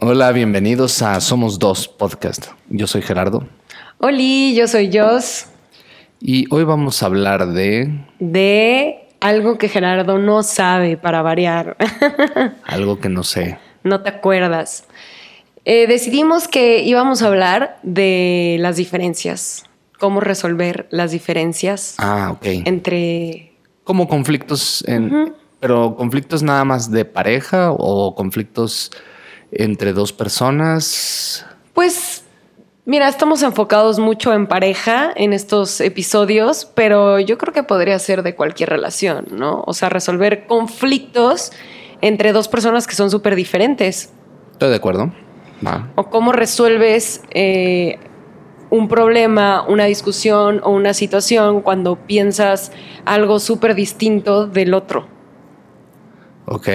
Hola, bienvenidos a Somos Dos Podcast. Yo soy Gerardo. Oli, yo soy Jos. Y hoy vamos a hablar de... De algo que Gerardo no sabe para variar. algo que no sé. No te acuerdas. Eh, decidimos que íbamos a hablar de las diferencias. Cómo resolver las diferencias. Ah, ok. Entre... Como conflictos en... Pero conflictos nada más de pareja o conflictos entre dos personas? Pues mira, estamos enfocados mucho en pareja en estos episodios, pero yo creo que podría ser de cualquier relación, ¿no? O sea, resolver conflictos entre dos personas que son súper diferentes. Estoy de acuerdo. O cómo resuelves eh, un problema, una discusión o una situación cuando piensas algo súper distinto del otro. Ok.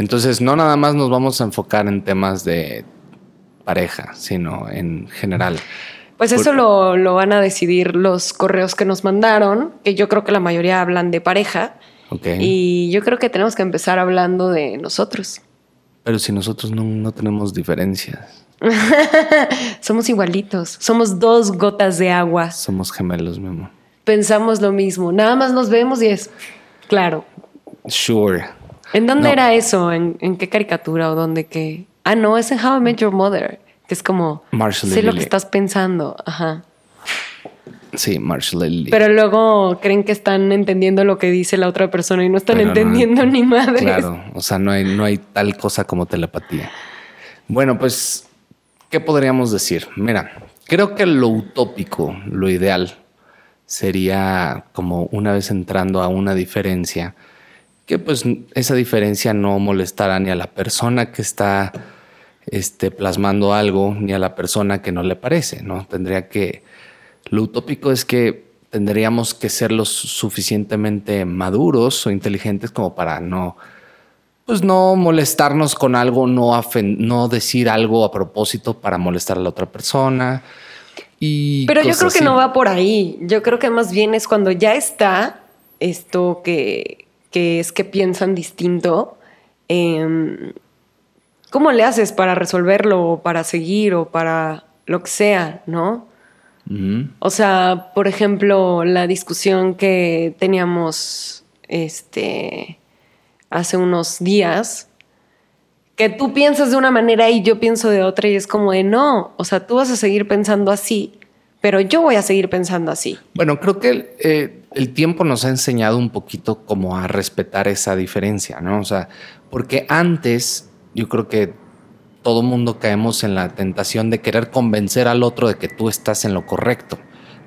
Entonces, no nada más nos vamos a enfocar en temas de pareja, sino en general. Pues eso lo, van a decidir los correos que nos mandaron, que yo creo que la mayoría hablan de pareja. Okay. Y yo creo que tenemos que empezar hablando de nosotros. Pero si nosotros no, tenemos diferencias. somos igualitos. Somos dos gotas de agua. Somos gemelos, mi amor. Pensamos lo mismo. Nada más nos vemos y es claro. Sure. ¿En dónde era eso? ¿En, qué caricatura o dónde qué? Ah, no, es en How I Met Your Mother, que es como Marshall sé lo que estás pensando. Ajá. Sí, Marshall Lily. Pero luego creen que están entendiendo lo que dice la otra persona y no están entendiendo ni madre. Claro, o sea, no hay, no hay tal cosa como telepatía. Bueno, pues, ¿qué podríamos decir? Mira, creo que lo utópico, lo ideal, sería como una vez entrando a una diferencia, que pues esa diferencia no molestará ni a la persona que está este, plasmando algo, ni a la persona que no le parece, ¿no? Tendría que... Lo utópico es que tendríamos que ser lo suficientemente maduros o inteligentes como para no, pues no molestarnos con algo, no, no decir algo a propósito para molestar a la otra persona. Y Pero yo creo que no va por ahí. Yo creo que más bien es cuando ya está esto que, que es que piensan distinto, em, ¿cómo le haces para resolverlo o para seguir o para lo que sea, no? O sea, por ejemplo, la discusión que teníamos este, hace unos días, que tú piensas de una manera y yo pienso de otra y es como de no, o sea, tú vas a seguir pensando así pero yo voy a seguir pensando así. Bueno, creo que eh, el, tiempo nos ha enseñado un poquito como a respetar esa diferencia, ¿no? O sea, porque antes yo creo que todo mundo caemos en la tentación de querer convencer al otro de que tú estás en lo correcto,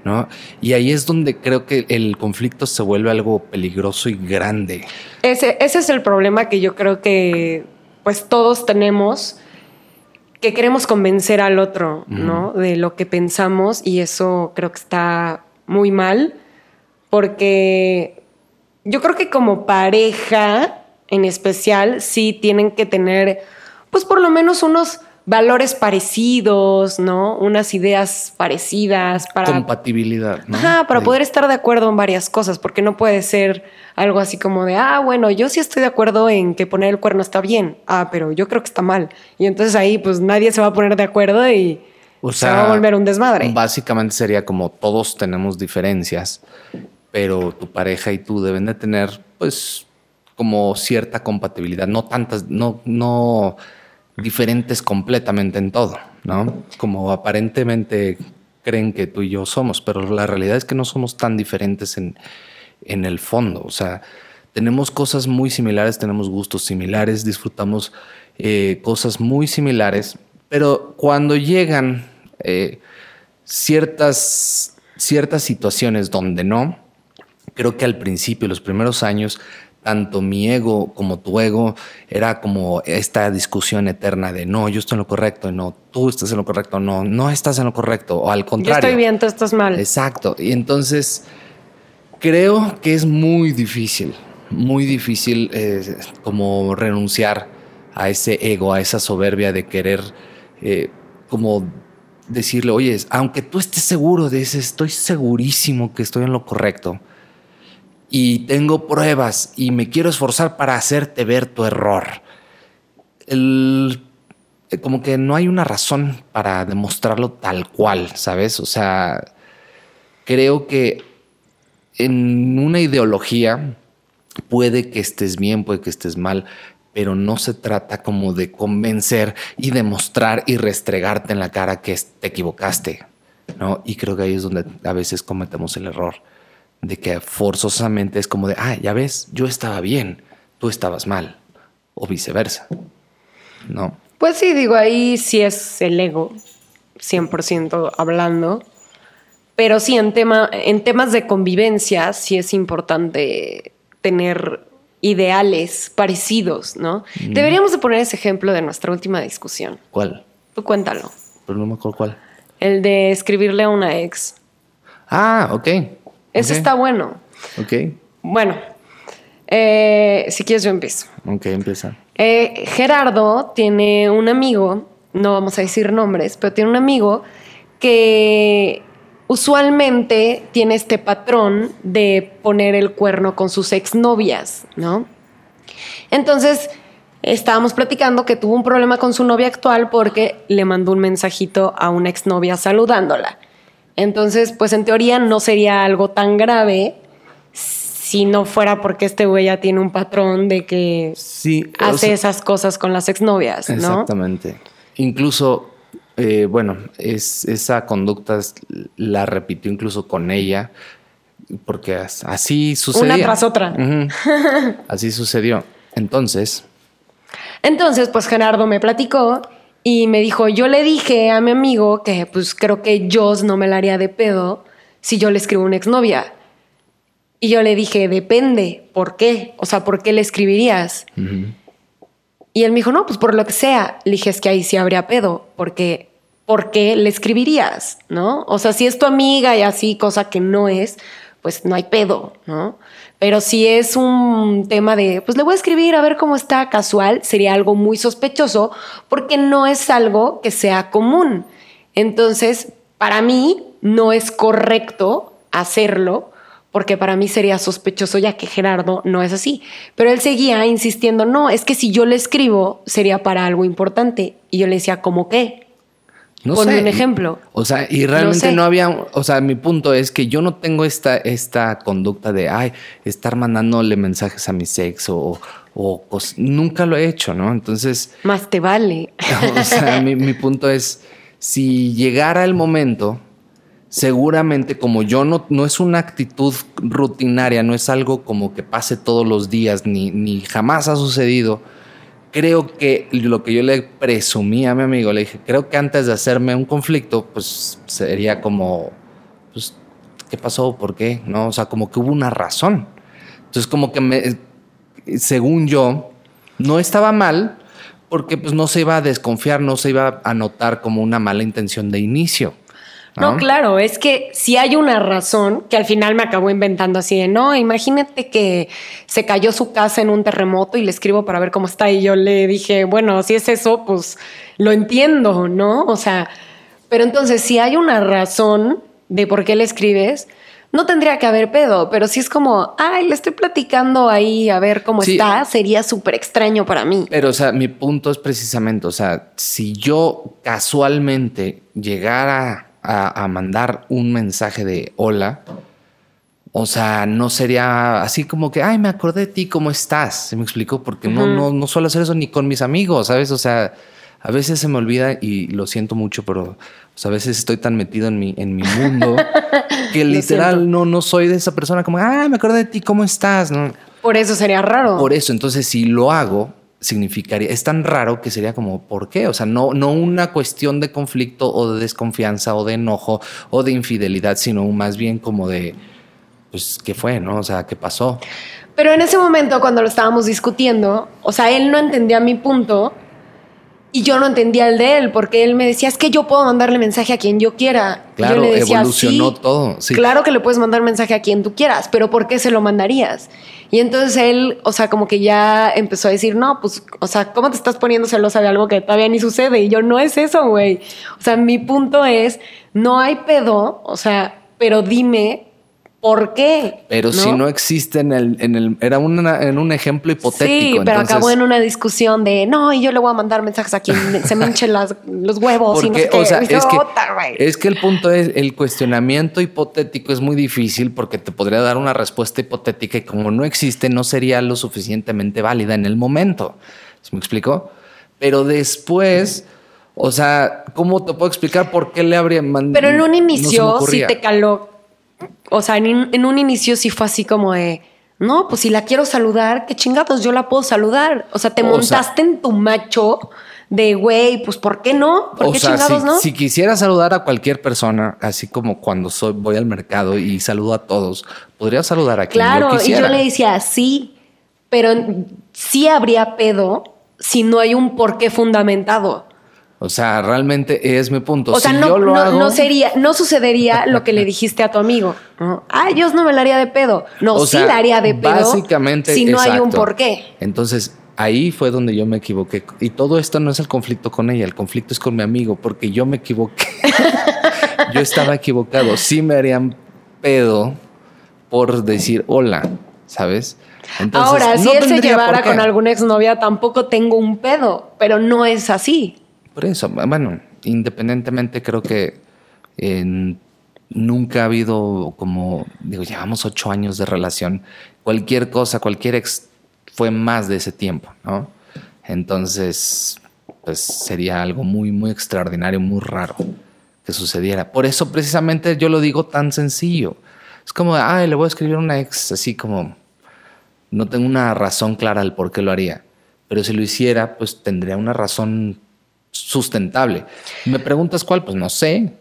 ¿no? Y ahí es donde creo que el conflicto se vuelve algo peligroso y grande. Ese, ese es el problema que yo creo que pues todos tenemos que queremos convencer al otro, ¿no? De lo que pensamos y eso creo que está muy mal porque yo creo que como pareja en especial sí tienen que tener pues por lo menos unos valores parecidos, ¿no? Unas ideas parecidas para... Compatibilidad, ¿no? Ajá, para poder estar de acuerdo en varias cosas, porque no puede ser algo así como de, ah, bueno, yo sí estoy de acuerdo en que poner el cuerno está bien, ah, pero yo creo que está mal. Y entonces ahí pues nadie se va a poner de acuerdo y se va a volver un desmadre. Básicamente sería como todos tenemos diferencias, pero tu pareja y tú deben de tener pues como cierta compatibilidad, no tantas, no, no diferentes completamente en todo, ¿no? Como aparentemente creen que tú y yo somos, pero la realidad es que no somos tan diferentes en, en el fondo. O sea, tenemos cosas muy similares, tenemos gustos similares, disfrutamos eh, cosas muy similares, pero cuando llegan eh, ciertas, ciertas situaciones donde no, creo que al principio, los primeros años, tanto mi ego como tu ego era como esta discusión eterna de no, yo estoy en lo correcto, no, tú estás en lo correcto, no, no estás en lo correcto, o al contrario. Yo estoy bien, tú estás mal. Exacto. Y entonces creo que es muy difícil, muy difícil eh, como renunciar a ese ego, a esa soberbia de querer eh, como decirle, oye, aunque tú estés seguro de eso, estoy segurísimo que estoy en lo correcto y tengo pruebas y me quiero esforzar para hacerte ver tu error. Eh, como que no hay una razón para demostrarlo tal cual, ¿sabes? O sea, creo que en una ideología puede que estés bien, puede que estés mal, pero no se trata como de convencer y demostrar y restregarte en la cara que te equivocaste, ¿no? Y creo que ahí es donde a veces cometemos el error de que forzosamente es como de, ah, ya ves, yo estaba bien, tú estabas mal, o viceversa, ¿no? Pues sí, digo, ahí sí es el ego, 100% hablando, pero sí en, tema, en temas de convivencia sí es importante tener ideales parecidos, ¿no? Deberíamos de poner ese ejemplo de nuestra última discusión. ¿Cuál? Tú cuéntalo. Pero no me acuerdo cuál. El de escribirle a una ex. Ah, ok. Ese está bueno. Ok. Bueno, eh, si quieres yo empiezo. Ok, empieza. Eh, Gerardo tiene un amigo, no vamos a decir nombres, pero tiene un amigo que usualmente tiene este patrón de poner el cuerno con sus exnovias, ¿no? Entonces, estábamos platicando que tuvo un problema con su novia actual porque le mandó un mensajito a una exnovia saludándola. Entonces, pues en teoría no sería algo tan grave si no fuera porque este güey ya tiene un patrón de que hace esas cosas con las exnovias, ¿no? Exactamente. Incluso eh, bueno, es, esa conducta la repitió incluso con ella, porque así sucedió. Una tras otra. así sucedió. Entonces. Entonces, pues Gerardo me platicó y me dijo: Yo le dije a mi amigo que, pues creo que yo no me la haría de pedo si yo le escribo una exnovia. Y yo le dije: Depende. ¿Por qué? O sea, ¿por qué le escribirías? Y él me dijo, no, pues por lo que sea. Le dije, es que ahí sí habría pedo, porque ¿por qué le escribirías? ¿No? O sea, si es tu amiga y así, cosa que no es, pues no hay pedo, ¿no? Pero si es un tema de, pues le voy a escribir a ver cómo está casual, sería algo muy sospechoso, porque no es algo que sea común. Entonces, para mí no es correcto hacerlo porque para mí sería sospechoso ya que Gerardo no es así. Pero él seguía insistiendo, no, es que si yo le escribo sería para algo importante. Y yo le decía, ¿cómo qué? No Ponme un ejemplo. O sea, y realmente no, había, o sea, mi punto es que yo no tengo esta, esta conducta de, ay, estar mandándole mensajes a mi sexo o, nunca lo he hecho, ¿no? Entonces... Más te vale. O sea, mi, mi punto es, si llegara el momento seguramente como yo no, no es una actitud rutinaria, no es algo como que pase todos los días, ni, ni jamás ha sucedido. Creo que lo que yo le presumí a mi amigo, le dije, creo que antes de hacerme un conflicto, pues sería como, pues, ¿qué pasó? ¿Por qué? ¿No? O sea, como que hubo una razón. Entonces, como que me, según yo, no estaba mal, porque pues no se iba a desconfiar, no se iba a notar como una mala intención de inicio. ¿No? claro, es que si hay una razón que al final me acabó inventando así de, no, imagínate que se cayó su casa en un terremoto y le escribo para ver cómo está y yo le dije, bueno, si es eso, pues lo entiendo, ¿no? O sea, pero entonces si hay una razón de por qué le escribes, no tendría que haber pedo, pero si es como, ay, le estoy platicando ahí a ver cómo está, sería súper extraño para mí. Pero, o sea, mi punto es precisamente, o sea, si yo casualmente llegara a, mandar un mensaje de hola, o sea, no sería así como que, ay, me acordé de ti, ¿cómo estás? ¿Se me explicó? Porque no, no, no suelo hacer eso ni con mis amigos, ¿sabes? O sea, a veces se me olvida y lo siento mucho, pero a veces estoy tan metido en mi, en mi mundo que literal no, no soy de esa persona como, ay, me acordé de ti, ¿cómo estás? ¿No? Por eso sería raro. Por eso, entonces si lo hago, significaría, es tan raro que sería como, ¿por qué? O sea, no, no una cuestión de conflicto o de desconfianza o de enojo o de infidelidad, sino más bien como de, pues, ¿qué fue? ¿No? O sea, ¿qué pasó? Pero en ese momento, cuando lo estábamos discutiendo, o sea, él no entendía mi punto y yo no entendía el de él, porque él me decía, es que yo puedo mandarle mensaje a quien yo quiera. Claro, yo le decía, evolucionó todo. Sí. Claro que le puedes mandar mensaje a quien tú quieras, pero ¿por qué se lo mandarías? Y entonces él, o sea, como que ya empezó a decir, no, pues, o sea, ¿cómo te estás poniendo celosa de algo que todavía ni sucede? Y yo, no es eso, güey. O sea, mi punto es, no hay pedo, o sea, pero dime ¿Por qué? Pero si no existe en el, en el era en un ejemplo hipotético. Sí, pero acabó en una discusión de no, y yo le voy a mandar mensajes a quien se me hinchen los huevos y no sé o sea, es, que, es que el punto es el cuestionamiento hipotético es muy difícil porque te podría dar una respuesta hipotética y como no existe, no sería lo suficientemente válida en el momento. ¿Se me explicó? Pero después. O sea, ¿cómo te puedo explicar por qué le habría mandado? Pero en un inicio sí te caló o sea, en, un inicio sí fue así como de, no, pues si la quiero saludar, qué chingados, yo la puedo saludar. O sea, te montaste en tu macho de, güey, pues ¿por qué no? ¿Por qué chingados si, no? Si quisiera saludar a cualquier persona, así como cuando soy, voy al mercado y saludo a todos, podría saludar a quien claro, yo quisiera. Claro, y yo le decía, sí, pero sí habría pedo si no hay un porqué fundamentado. O sea, realmente es mi punto. O sea, no, no, sería, no sucedería lo que le dijiste a tu amigo. Ah, Dios no me la haría de pedo. No, sí la haría de pedo. Básicamente. Si no hay un porqué. Entonces, ahí fue donde yo me equivoqué. Y todo esto no es el conflicto con ella, el conflicto es con mi amigo, porque yo me equivoqué. yo estaba equivocado. Sí me harían pedo por decir hola, ¿sabes? Ahora, si él se llevara con alguna exnovia, tampoco tengo un pedo, pero no es así. Por eso, bueno, independientemente creo que nunca ha habido como, digo, llevamos ocho años de relación, cualquier cosa, cualquier ex fue más de ese tiempo, ¿no? Entonces, pues sería algo muy, muy extraordinario, muy raro que sucediera. Por eso precisamente yo lo digo tan sencillo. Es como, ay, le voy a escribir a una ex, así como, no tengo una razón clara del por qué lo haría. Pero si lo hiciera, pues tendría una razón sustentable. ¿Me preguntas cuál? Pues no sé.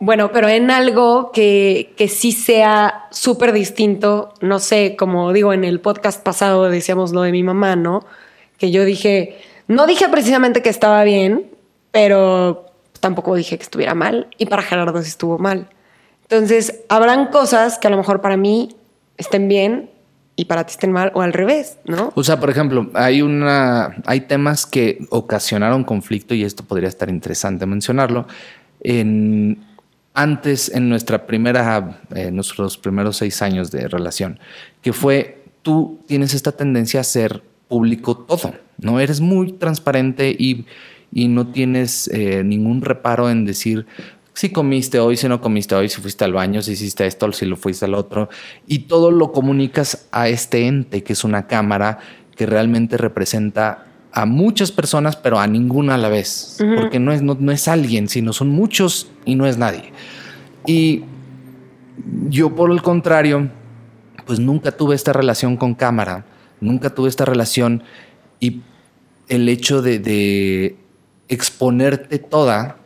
Bueno, pero en algo que, que sí sea súper distinto, no sé, como digo, en el podcast pasado decíamos lo de mi mamá, ¿no? Que yo dije, no dije precisamente que estaba bien, pero tampoco dije que estuviera mal, y para Gerardo sí estuvo mal. Entonces, habrán cosas que a lo mejor para mí estén bien y para ti estén mal o al revés, ¿no? O sea, por ejemplo, hay una, hay temas que ocasionaron conflicto y esto podría estar interesante mencionarlo. En, antes, en nuestra primera, eh, nuestros primeros seis años de relación, que fue, tú tienes esta tendencia a ser público todo, ¿no? Eres muy transparente y, y no tienes eh, ningún reparo en decir, si comiste hoy, si no comiste hoy, si fuiste al baño, si hiciste esto, si lo fuiste al otro. Y todo lo comunicas a este ente, que es una cámara que realmente representa a muchas personas, pero a ninguna a la vez. Porque no es, no, es alguien, sino son muchos y no es nadie. Y yo, por el contrario, pues nunca tuve esta relación con cámara, nunca tuve esta relación y el hecho de, de exponerte toda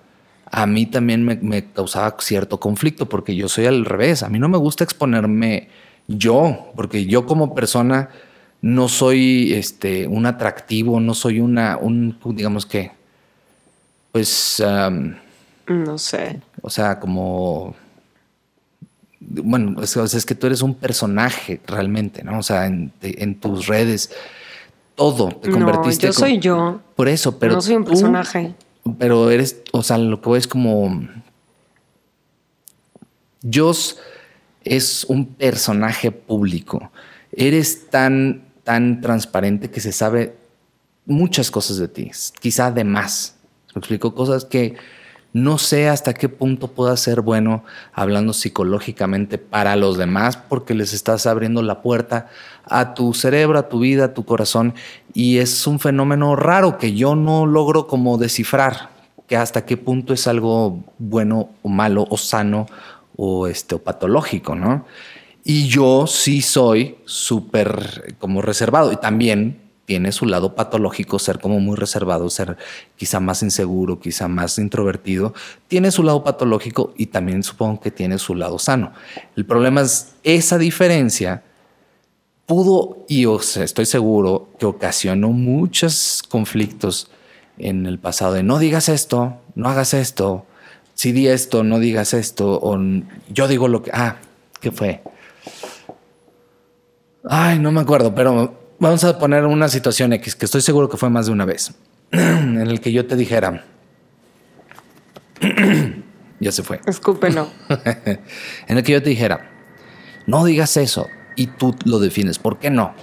a mí también me, causaba cierto conflicto porque yo soy al revés. A mí no me gusta exponerme yo, porque yo como persona no soy este, un atractivo, no soy una, un, digamos que, pues... no sé. O sea, como... Bueno, es, que tú eres un personaje realmente, ¿no? O sea, en, tus redes, todo te convertiste. No, yo soy yo. Por eso, pero. No soy un personaje pero eres, o sea, lo que es como... Joss es un personaje público. Eres tan, tan transparente que se sabe muchas cosas de ti, quizá de más. Me explico cosas que no sé hasta qué punto pueda ser bueno hablando psicológicamente para los demás porque les estás abriendo la puerta a tu cerebro, a tu vida, a tu corazón y es un fenómeno raro que yo no logro como descifrar que hasta qué punto es algo bueno o malo o sano o, este, o patológico, ¿no? Y yo sí soy súper como reservado y también tiene su lado patológico, ser como muy reservado, ser quizá más inseguro, quizá más introvertido, tiene su lado patológico y también supongo que tiene su lado sano. El problema es esa diferencia pudo y estoy seguro que ocasionó muchos conflictos en el pasado de no digas esto, no hagas esto, si di esto, no digas esto, o yo digo lo que, ah, ¿qué fue? Ay, no me acuerdo, pero Vamos a poner una situación X, que estoy seguro que fue más de una vez, en el que yo te dijera, ya se fue. Escúpelo. en el que yo te dijera, no digas eso. Y tú lo defines. ¿Por qué no?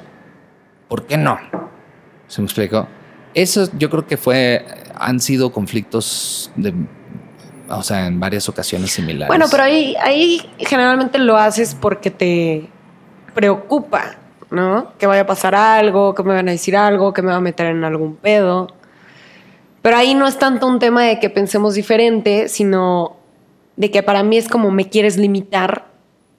¿Por qué no? ¿Se me explicó? Eso yo creo que fue, han sido conflictos de, o sea, en varias ocasiones similares. Bueno, pero ahí, ahí generalmente lo haces porque te preocupa, ¿no? Que vaya a pasar algo, que me van a decir algo, que me va a meter en algún pedo. Pero ahí no es tanto un tema de que pensemos diferente, sino de que para mí es como me quieres limitar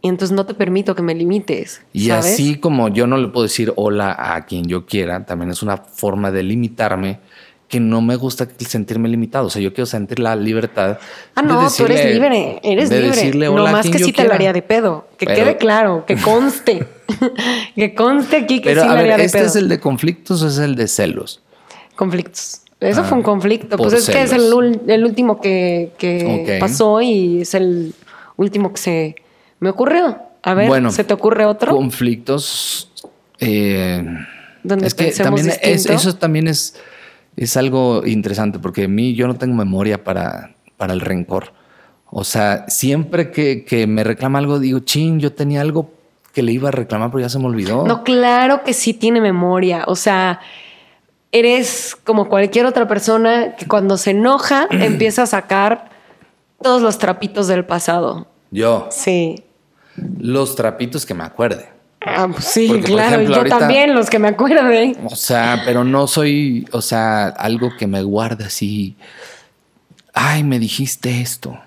y entonces no te permito que me limites. Y así como yo no le puedo decir hola a quien yo quiera, también es una forma de limitarme que no me gusta sentirme limitado. O sea, yo quiero sentir la libertad. Ah, no, tú eres libre, eres libre. Decirle hola no más que sí te lo haría de pedo. Que quede claro, que conste. que conste aquí que sí a de ¿este pedo. ¿Este es el de conflictos o es el de celos? Conflictos. Eso fue un ah, conflicto. Pues es que es el, el último que, que pasó y es el último que se me ocurrió. A ver, ¿se te ocurre otro? Conflictos. Eh, es que también eso también es, es algo interesante porque a mí yo no tengo memoria para, para el rencor. O sea, siempre que, que me reclama algo, digo, chin, yo tenía algo que le iba a reclamar, pero ya se me olvidó. No, claro que sí tiene memoria. O sea, eres como cualquier otra persona que cuando se enoja empieza a sacar todos los trapitos del pasado. Yo. Sí. Los trapitos que me acuerde. Ah, pues sí, claro, yo también los que me acuerde. O sea, pero no soy, o sea, algo que me guarda así. Ay, me dijiste esto.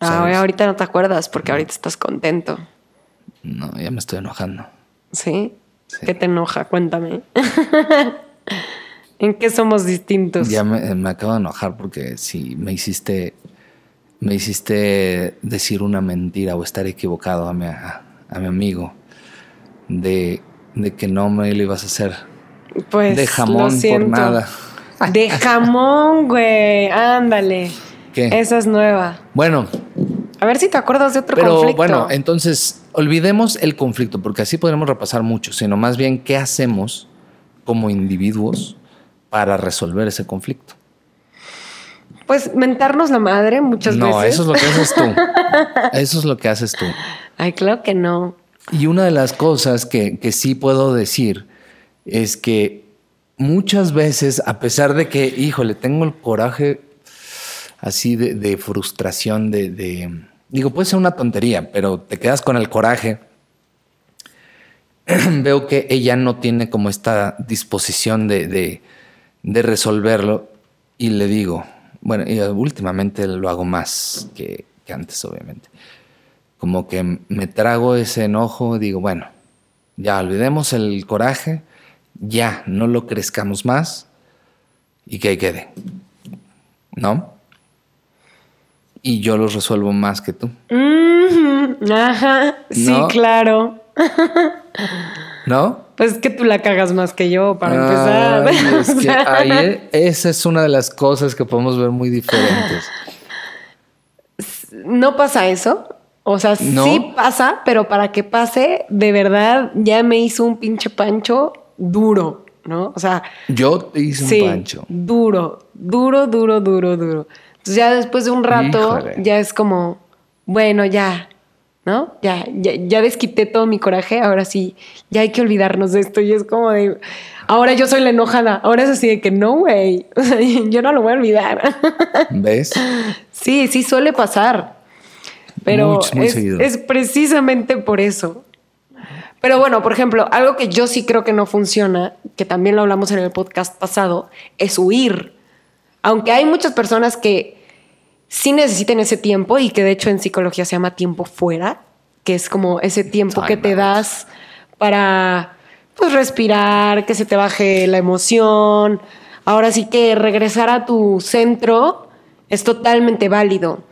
Ah, ahorita no te acuerdas porque ahorita estás contento. No, ya me estoy enojando. ¿Sí? qué te enoja? Cuéntame. ¿En qué somos distintos? Ya me, me, acabo de enojar porque si me hiciste me hiciste decir una mentira o estar equivocado a mi, a, mi amigo de, de, que no me lo ibas a hacer. Pues de jamón por nada. De jamón, güey. Ándale. ¿Qué? Esa es nueva. Bueno. A ver si te acuerdas de otro pero, Bueno, entonces olvidemos el conflicto, porque así podremos repasar mucho, sino más bien qué hacemos como individuos para resolver ese conflicto. Pues mentarnos la madre muchas veces. No, eso es lo que haces tú. Eso es lo que haces tú. Ay, claro que no. Y una de las cosas que, sí puedo decir es que muchas veces, a pesar de que, híjole, tengo el coraje así de, frustración, de, Digo, puede ser una tontería, pero te quedas con el coraje. Veo que ella no tiene como esta disposición de, de resolverlo y le digo, bueno, y últimamente lo hago más que, antes, obviamente. Como que me trago ese enojo, digo, bueno, ya olvidemos el coraje, ya no lo crezcamos más y que ahí quede. ¿No? Y yo los resuelvo más que tú. Ajá, sí, claro. ¿No? Pues es que tú la cagas más que yo, para empezar. Eh, esa es una de las cosas que podemos ver muy diferentes. No pasa eso. O sea, sí pasa, pero para que pase, de verdad, ya me hizo un pinche pancho duro, ¿no? O sea. Yo te hice un pancho. Duro, duro, duro, duro, duro. Entonces ya después de un rato, ya es como, bueno, ya, ¿no? Ya, ya, desquité todo mi coraje, ahora sí, ya hay que olvidarnos de esto. Y es como de, ahora yo soy la enojada, ahora es así de que no, güey, yo no lo voy a olvidar. ¿Ves? Sí, sí suele pasar, pero es, es precisamente por eso. Pero bueno, por ejemplo, algo que yo sí creo que no funciona, que también lo hablamos en el podcast pasado, es huir. Aunque hay muchas personas que sí necesiten ese tiempo y que de hecho en psicología se llama tiempo fuera, que es como ese tiempo que te das para pues respirar, que se te baje la emoción. Ahora sí que regresar a tu centro es totalmente válido.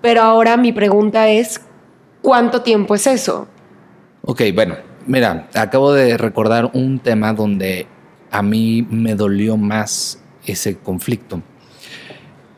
Pero ahora mi pregunta es, ¿cuánto tiempo es eso? Ok, bueno, mira, acabo de recordar un tema donde a mí me dolió más ese conflicto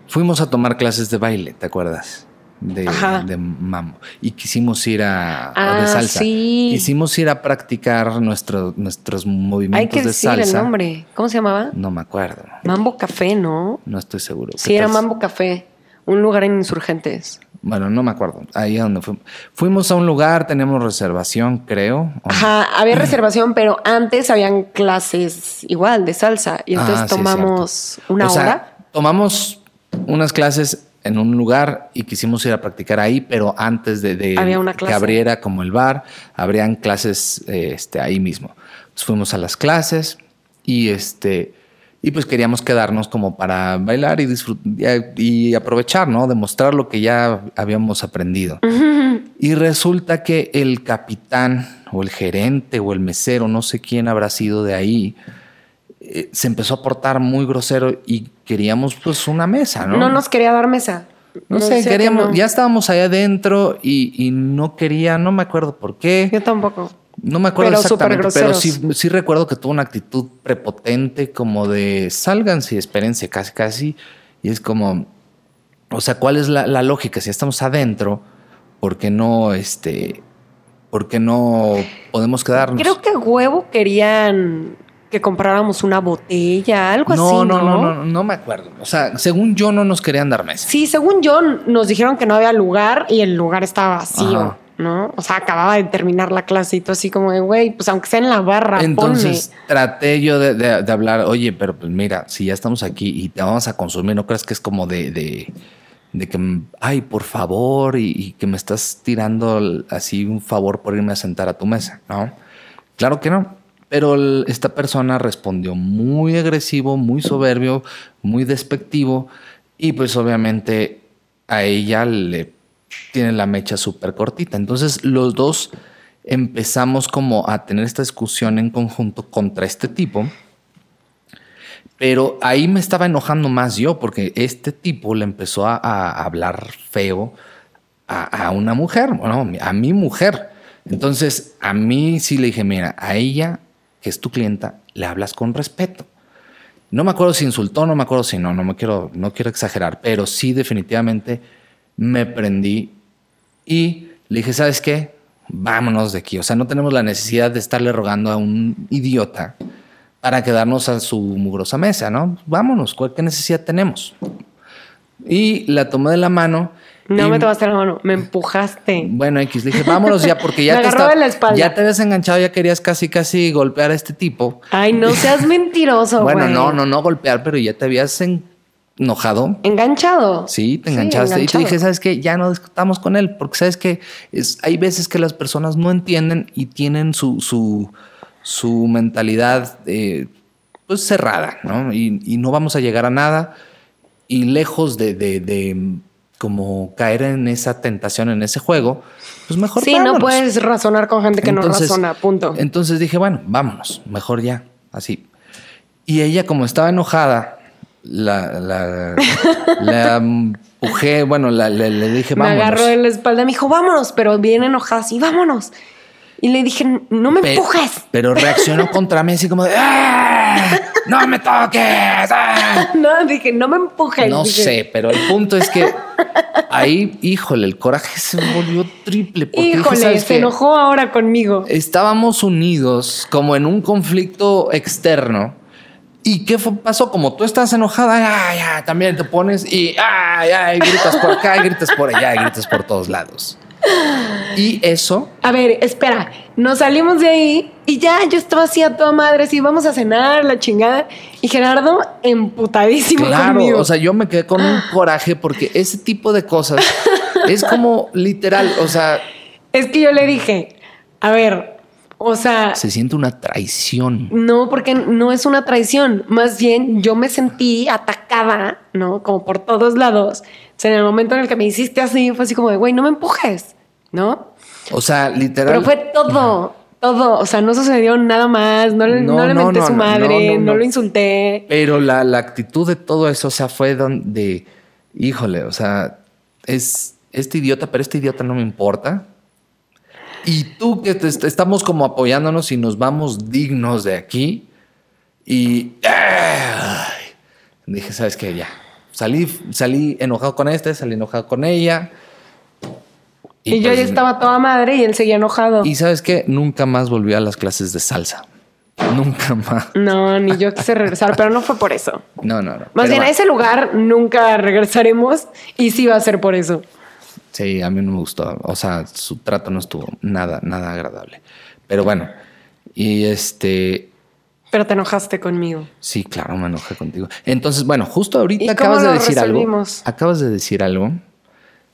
fuimos a tomar clases de baile, ¿te acuerdas? De, de mambo. Y quisimos ir a, ah, de salsa. Sí. Quisimos ir a practicar nuestro, nuestros movimientos Hay que de decir el nombre. ¿Cómo se llamaba? No me acuerdo. Mambo Café, ¿no? No estoy seguro. Sí, era Mambo Café. Un lugar en Insurgentes. Bueno, no me acuerdo. Ahí es donde fuimos. Fuimos a un lugar, tenemos reservación, creo. Ajá, había reservación, pero antes habían clases igual de salsa. Y entonces Ah, sí, tomamos una O sea, hora. tomamos unas clases en un lugar y quisimos ir a practicar ahí, pero antes de, de Había una que abriera como el bar, habrían clases eh, este, ahí mismo. Fuimos a las clases y este y pues queríamos quedarnos como para bailar y disfrutar y aprovechar, ¿no? Demostrar lo que ya habíamos aprendido. Y resulta que el capitán o el gerente o el mesero, no sé quién habrá sido de ahí, eh, se empezó a portar muy grosero y queríamos pues una mesa, ¿no? No nos quería dar mesa. No sé, que queríamos, no. ya estábamos ahí adentro y, y no quería, no me acuerdo por qué. Yo tampoco. No me acuerdo Pero exactamente, pero sí, sí recuerdo que tuvo una actitud prepotente como de sálganse y espérense casi casi. Y es como, o sea, ¿cuál es la, la lógica? Si estamos adentro, ¿por qué no, este, por qué no podemos quedarnos? Creo que huevo querían que compráramos una botella, algo no, así. no, no, no, no me acuerdo. O sea, según yo no nos querían dar mesa. Sí, según yo, nos dijeron que no había lugar y el lugar estaba vacío, Ajá. ¿no? O sea, acababa de terminar la clase y tú así como de, güey, pues aunque sea en la barra, Entonces traté yo de, de- de hablar, oye, pero pues mira, si ya estamos aquí y te vamos a consumir, ¿no crees que es como de, de, de que, ay, por favor, y, y que me estás tirando así un favor por irme a sentar a tu mesa? No, claro que no. Pero esta persona respondió muy agresivo, muy soberbio, muy despectivo y pues obviamente a ella le tiene la mecha súper cortita. Entonces los dos empezamos como a tener esta discusión en conjunto contra este tipo. Pero ahí me estaba enojando más yo porque este tipo le empezó a, a hablar feo a, a una mujer, bueno, a mi mujer. Entonces a mí sí le dije, mira, a ella, que es tu clienta, le hablas con respeto. No me acuerdo si insultó, no me acuerdo si no, no me quiero, no quiero exagerar, pero sí definitivamente me prendí y le dije, ¿sabes qué? Vámonos de aquí. O sea, no tenemos la necesidad de estarle rogando a un idiota para quedarnos a su mugrosa mesa, ¿no? Vámonos, ¿cuál qué necesidad tenemos? Y la tomé de la mano. No y- me tomaste la mano, me empujaste. Bueno, X, le dije, vámonos ya, porque ya Me te de la espalda. ya te habías enganchado, ya querías casi, casi golpear a este tipo. Ay, no seas mentiroso, güey. Bueno, no, no, no golpear, pero ya te habías en- enojado. Enganchado. Sí, te enganchaste. y te enganchado. dije, ¿sabes qué? Ya no discutamos con él, porque sabes que hay veces que las personas no entienden y tienen su, su, su mentalidad eh, pues cerrada, ¿no? Y, y no vamos a llegar a nada. Y lejos de, de- de, como caer en esa tentación, en ese juego, pues mejor Sí, no puedes razonar con gente que Entonces- no razona, punto. Entonces dije, bueno, vámonos, mejor ya, así. Y ella, como estaba enojada, la, la, la empujé, bueno, la- le, le dije, me vámonos. agarró de la espalda, me dijo, vámonos, pero bien enojada, sí, vámonos. Y le dije, no me Pe- empujes. Pero reaccionó contra mí así como de, "¡Ah! ¡No me toques! ¡Ah!". No, dije, no me empujes. No Dije, sé, pero el punto es que ahí, híjole, el coraje se volvió triple. Porque Híjole, "¿Sabes se qué? enojó ahora conmigo. estábamos unidos como en un conflicto externo. ¿Y qué fue- pasó? Como tú estás enojada, ay, ay, también te pones y ay, ay, gritas por acá, y gritas por allá, y gritas por todos lados. Y eso, A ver, espera, nos salimos de ahí y ya yo estaba así a toda madre, así vamos a cenar, la chingada. Y Gerardo emputadísimo claro, conmigo. o sea, yo me quedé con un coraje porque ese tipo de cosas es como literal, o sea, es que yo le dije, a ver, o sea, se siente una traición. no, porque no es una traición. Más bien yo me sentí atacada, ¿no? Como por todos lados. O sea, en el momento en el que me hiciste así, fue así como de, güey, no me empujes, ¿no? O sea, literal. Pero fue todo, todo. O sea, no sucedió nada más. No, le- No, no le no, menté no, su madre, no, lo insulté. Pero la, la actitud de todo eso, o sea, fue donde, híjole, o sea, es este idiota, pero este idiota no me importa. Y tú que te estamos como apoyándonos y nos vamos dignos de aquí. Y ay, dije, ¿sabes qué? Ya. Salí, salí enojado con este, salí enojado con ella. Y, yo pues, ya estaba toda madre y él seguía enojado. Y sabes qué? Nunca más volví a las clases de salsa. Nunca más. No, ni yo quise regresar, pero no fue por eso. No, no, no. Más Pero bien, a ese lugar nunca regresaremos y sí va a ser por eso. Sí, a mí no me gustó. O sea, su trato no estuvo nada, nada agradable. Pero bueno, y este. Pero te enojaste conmigo. Sí, claro, me enojé contigo. Entonces, bueno, justo ahorita acabas de decir algo. Acabas de decir algo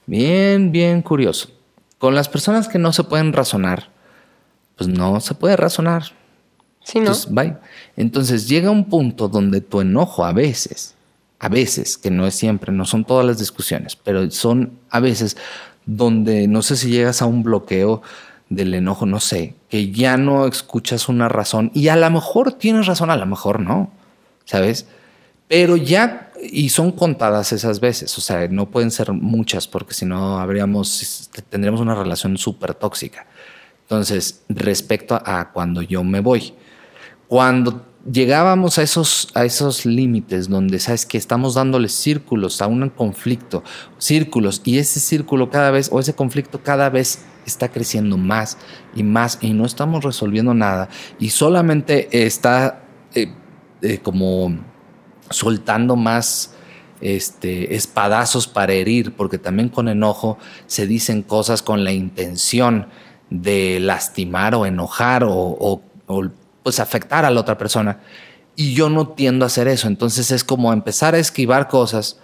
bien, bien curioso. Con las personas que no se pueden razonar, pues no se puede razonar. Sí, ¿no? Entonces, bye. Entonces llega un punto donde tu enojo a veces, a veces, que no es siempre, no son todas las discusiones, pero son a veces donde no sé si llegas a un bloqueo del enojo, no sé, que ya no escuchas una razón y a lo mejor tienes razón, a lo mejor no, ¿sabes? Pero ya, y son contadas esas veces, o sea, no pueden ser muchas porque si no habríamos, tendríamos una relación súper tóxica. Entonces, respecto a cuando yo me voy, cuando llegábamos a esos, a esos límites donde sabes que estamos dándole círculos a un conflicto, círculos, y ese círculo cada vez, o ese conflicto cada vez está creciendo más y más, y no estamos resolviendo nada, y solamente está eh, eh, como soltando más este, espadazos para herir, porque también con enojo se dicen cosas con la intención de lastimar o enojar o pues afectar a la otra persona. Y yo no tiendo a hacer eso. Entonces es como empezar a esquivar cosas.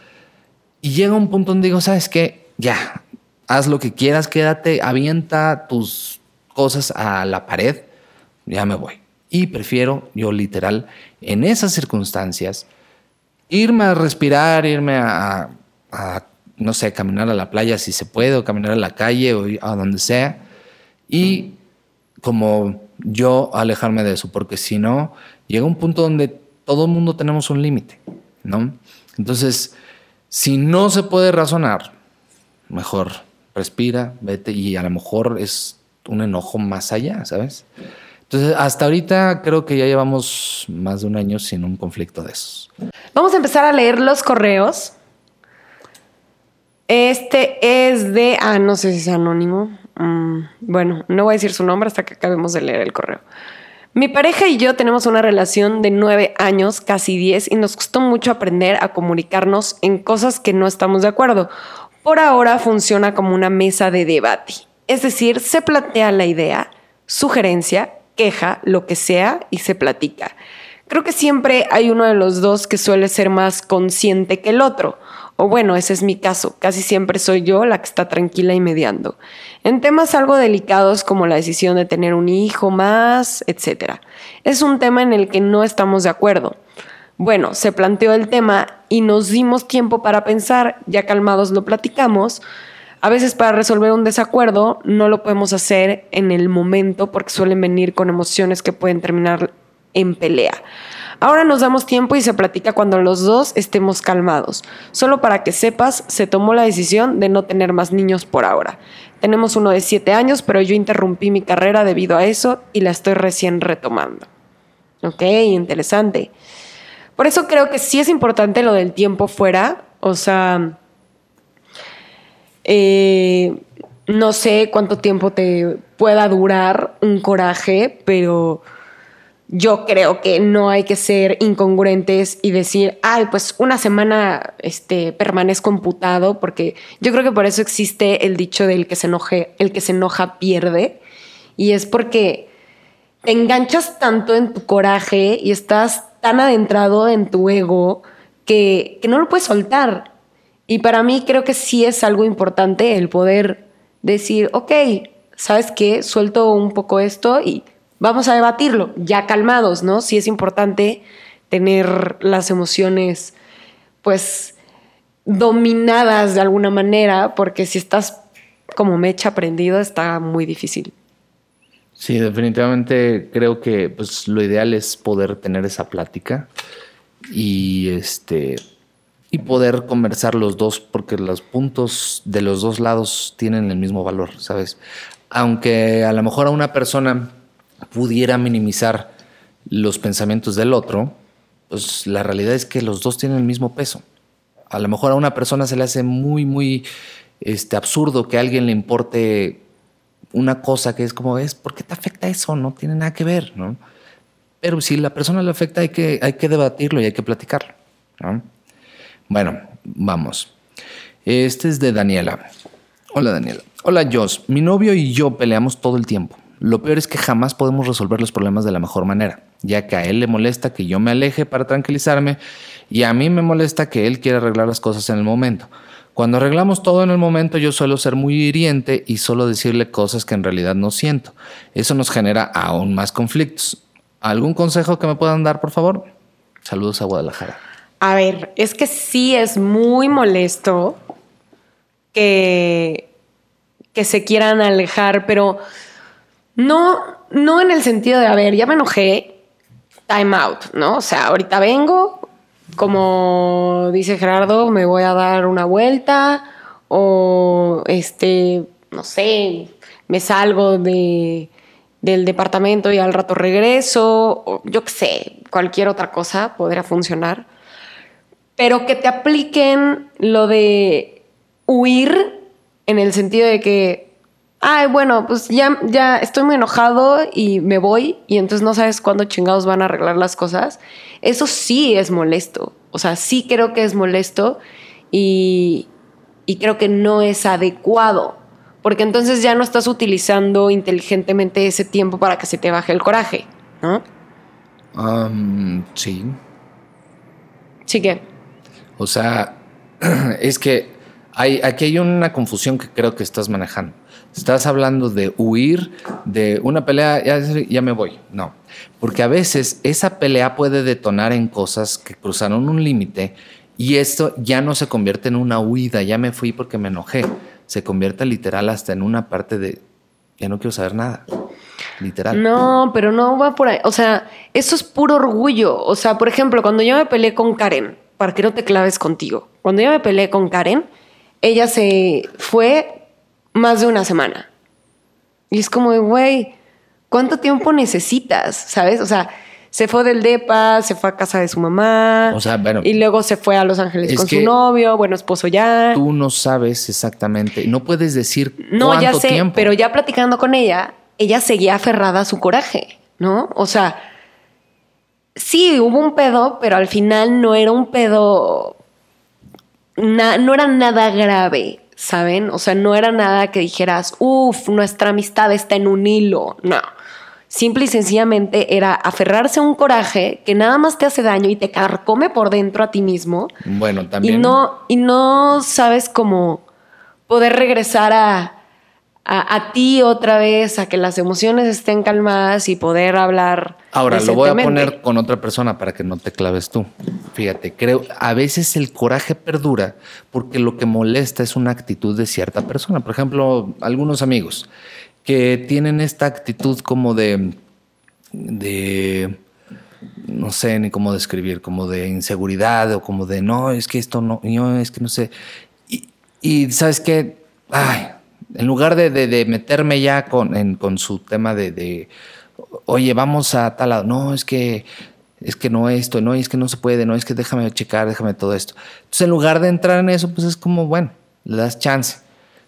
Y llega un punto donde digo, ¿sabes qué? Ya, haz lo que quieras, quédate, avienta tus cosas a la pared, ya me voy. Y prefiero, yo literal, en esas circunstancias, irme a respirar, irme a, no sé, caminar a la playa si se puede, o caminar a la calle o a donde sea. Y como yo alejarme de eso, porque si no, llega un punto donde todo el mundo tenemos un límite, ¿no? Entonces, si no se puede razonar, mejor respira, vete y a lo mejor es un enojo más allá, ¿sabes? Entonces, hasta ahorita creo que ya llevamos más de un año sin un conflicto de esos. Vamos a empezar a leer los correos. Este es de, ah, no sé si es anónimo. Mm, bueno, no voy a decir su nombre hasta que acabemos de leer el correo. Mi pareja y yo tenemos una relación de nueve años, casi diez, y nos costó mucho aprender a comunicarnos en cosas que no estamos de acuerdo. Por ahora funciona como una mesa de debate. Es decir, se plantea la idea, sugerencia, queja, lo que sea, y se platica. Creo que siempre hay uno de los dos que suele ser más consciente que el otro. O bueno, ese es mi caso. Casi siempre soy yo la que está tranquila y mediando. En temas algo delicados como la decisión de tener un hijo más, etc. Es un tema en el que no estamos de acuerdo. Bueno, se planteó el tema y nos dimos tiempo para pensar, ya calmados lo platicamos. A veces para resolver un desacuerdo no lo podemos hacer en el momento porque suelen venir con emociones que pueden terminar en pelea. Ahora nos damos tiempo y se platica cuando los dos estemos calmados. Solo para que sepas, se tomó la decisión de no tener más niños por ahora. Tenemos uno de siete años, pero yo interrumpí mi carrera debido a eso y la estoy recién retomando. Ok, interesante. Por eso creo que sí es importante lo del tiempo fuera. O sea, eh, no sé cuánto tiempo te pueda durar un coraje, pero yo creo que no hay que ser incongruentes y decir, ay, pues una semana este, permanezco computado, porque yo creo que por eso existe el dicho del que se enoje, el que se enoja pierde, y es porque te enganchas tanto en tu coraje y estás tan adentrado en tu ego que, que no lo puedes soltar. Y para mí creo que sí es algo importante el poder decir, ok, ¿sabes qué? Suelto un poco esto y vamos a debatirlo, ya calmados, ¿no? Sí es importante tener las emociones, pues, dominadas de alguna manera, porque si estás como mecha prendido, está muy difícil. Sí, definitivamente creo que pues, lo ideal es poder tener esa plática y este y poder conversar los dos, porque los puntos de los dos lados tienen el mismo valor, ¿sabes? Aunque a lo mejor a una persona pudiera minimizar los pensamientos del otro, pues la realidad es que los dos tienen el mismo peso. A lo mejor a una persona se le hace muy, muy este, absurdo que a alguien le importe una cosa que es como es, ¿por qué te afecta eso? No tiene nada que ver, ¿no? Pero si la persona le afecta hay que, hay que debatirlo y hay que platicarlo. Bueno, vamos. Este es de Daniela. Hola Daniela. Hola Joss. Mi novio y yo peleamos todo el tiempo. Lo peor es que jamás podemos resolver los problemas de la mejor manera, ya que a él le molesta que yo me aleje para tranquilizarme y a mí me molesta que él quiera arreglar las cosas en el momento. Cuando arreglamos todo en el momento yo suelo ser muy hiriente y solo decirle cosas que en realidad no siento. Eso nos genera aún más conflictos. ¿Algún consejo que me puedan dar, por favor? Saludos a Guadalajara. A ver, es que sí es muy molesto que, que se quieran alejar, pero no, no en el sentido de, a ver, ya me enojé, time out, ¿no? O sea, ahorita vengo, como dice Gerardo, me voy a dar una vuelta o, este, no sé, me salgo de, del departamento y al rato regreso, o yo qué sé, cualquier otra cosa podría funcionar. Pero que te apliquen lo de huir en el sentido de que ay, bueno, pues ya, ya estoy muy enojado y me voy y entonces no sabes cuándo chingados van a arreglar las cosas, eso sí es molesto. O sea, sí creo que es molesto y, y creo que no es adecuado. Porque entonces ya no estás utilizando inteligentemente ese tiempo para que se te baje el coraje, ¿no? sí. Sí que. O sea, es que hay, aquí hay una confusión que creo que estás manejando. Estás hablando de huir de una pelea, ya, ya, me voy. No, porque a veces esa pelea puede detonar en cosas que cruzaron un límite y esto ya no se convierte en una huida, ya me fui porque me enojé. Se convierte literal hasta en una parte de, ya no quiero saber nada. Literal. No, pero no va por ahí. O sea, eso es puro orgullo. O sea, por ejemplo, cuando yo me peleé con Karen, para que no te claves contigo, cuando yo me peleé con Karen, ella se fue más de una semana. Y es como, güey, ¿cuánto tiempo necesitas? ¿Sabes? O sea, se fue del DEPA, se fue a casa de su mamá. O sea, bueno. Y luego se fue a Los Ángeles con su novio, bueno, esposo ya. Tú no sabes exactamente, no puedes decir no, ya sé, Pero ya platicando con ella, ella seguía aferrada a su coraje, ¿no? O sea, sí, hubo un pedo, pero al final no era un pedo. no era nada grave. ¿saben? O sea, no era nada que dijeras, uff, nuestra amistad está en un hilo. No. Simple y sencillamente era aferrarse a un coraje que nada más te hace daño y te carcome por dentro a ti mismo. Bueno, también. Y no, y no sabes cómo poder regresar a, a, ti otra vez, a que las emociones estén calmadas y poder hablar. Ahora, lo voy a poner con otra persona para que no te claves tú. Fíjate, creo, a veces el coraje perdura porque lo que molesta es una actitud de cierta persona. Por ejemplo, algunos amigos que tienen esta actitud como de, de no sé ni cómo describir, como de inseguridad o como de no, es que esto no, yo es que no sé. Y, y sabes qué, ay, en lugar de, meterme ya con, su tema de, oye, vamos a tal lado, no, es que, es que no esto, no, es que no se puede, no, es que déjame checar, déjame todo esto. Entonces, en lugar de entrar en eso, pues es como, bueno, le das chance.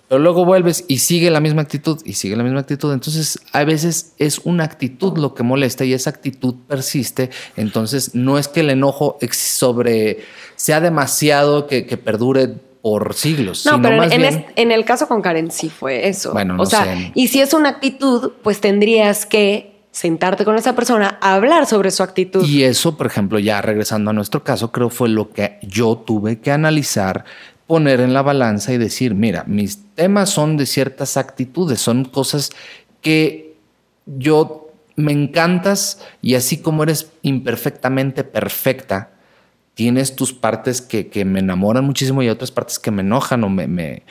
Pero luego vuelves y sigue la misma actitud y sigue la misma actitud. Entonces, a veces es una actitud lo que molesta y esa actitud persiste. Entonces, no es que el enojo sobre sea demasiado que perdure por siglos. No, pero en, el caso con Karen sí fue eso. Bueno, no o sea, y si es una actitud, pues tendrías que sentarte con esa persona a hablar sobre su actitud. Y eso, por ejemplo, ya regresando a nuestro caso, creo fue lo que yo tuve que analizar, poner en la balanza y decir, mira, mis temas son de ciertas actitudes, son cosas que yo me encantas y así como eres imperfectamente perfecta, tienes tus partes que, me enamoran muchísimo y otras partes que me enojan o me, me,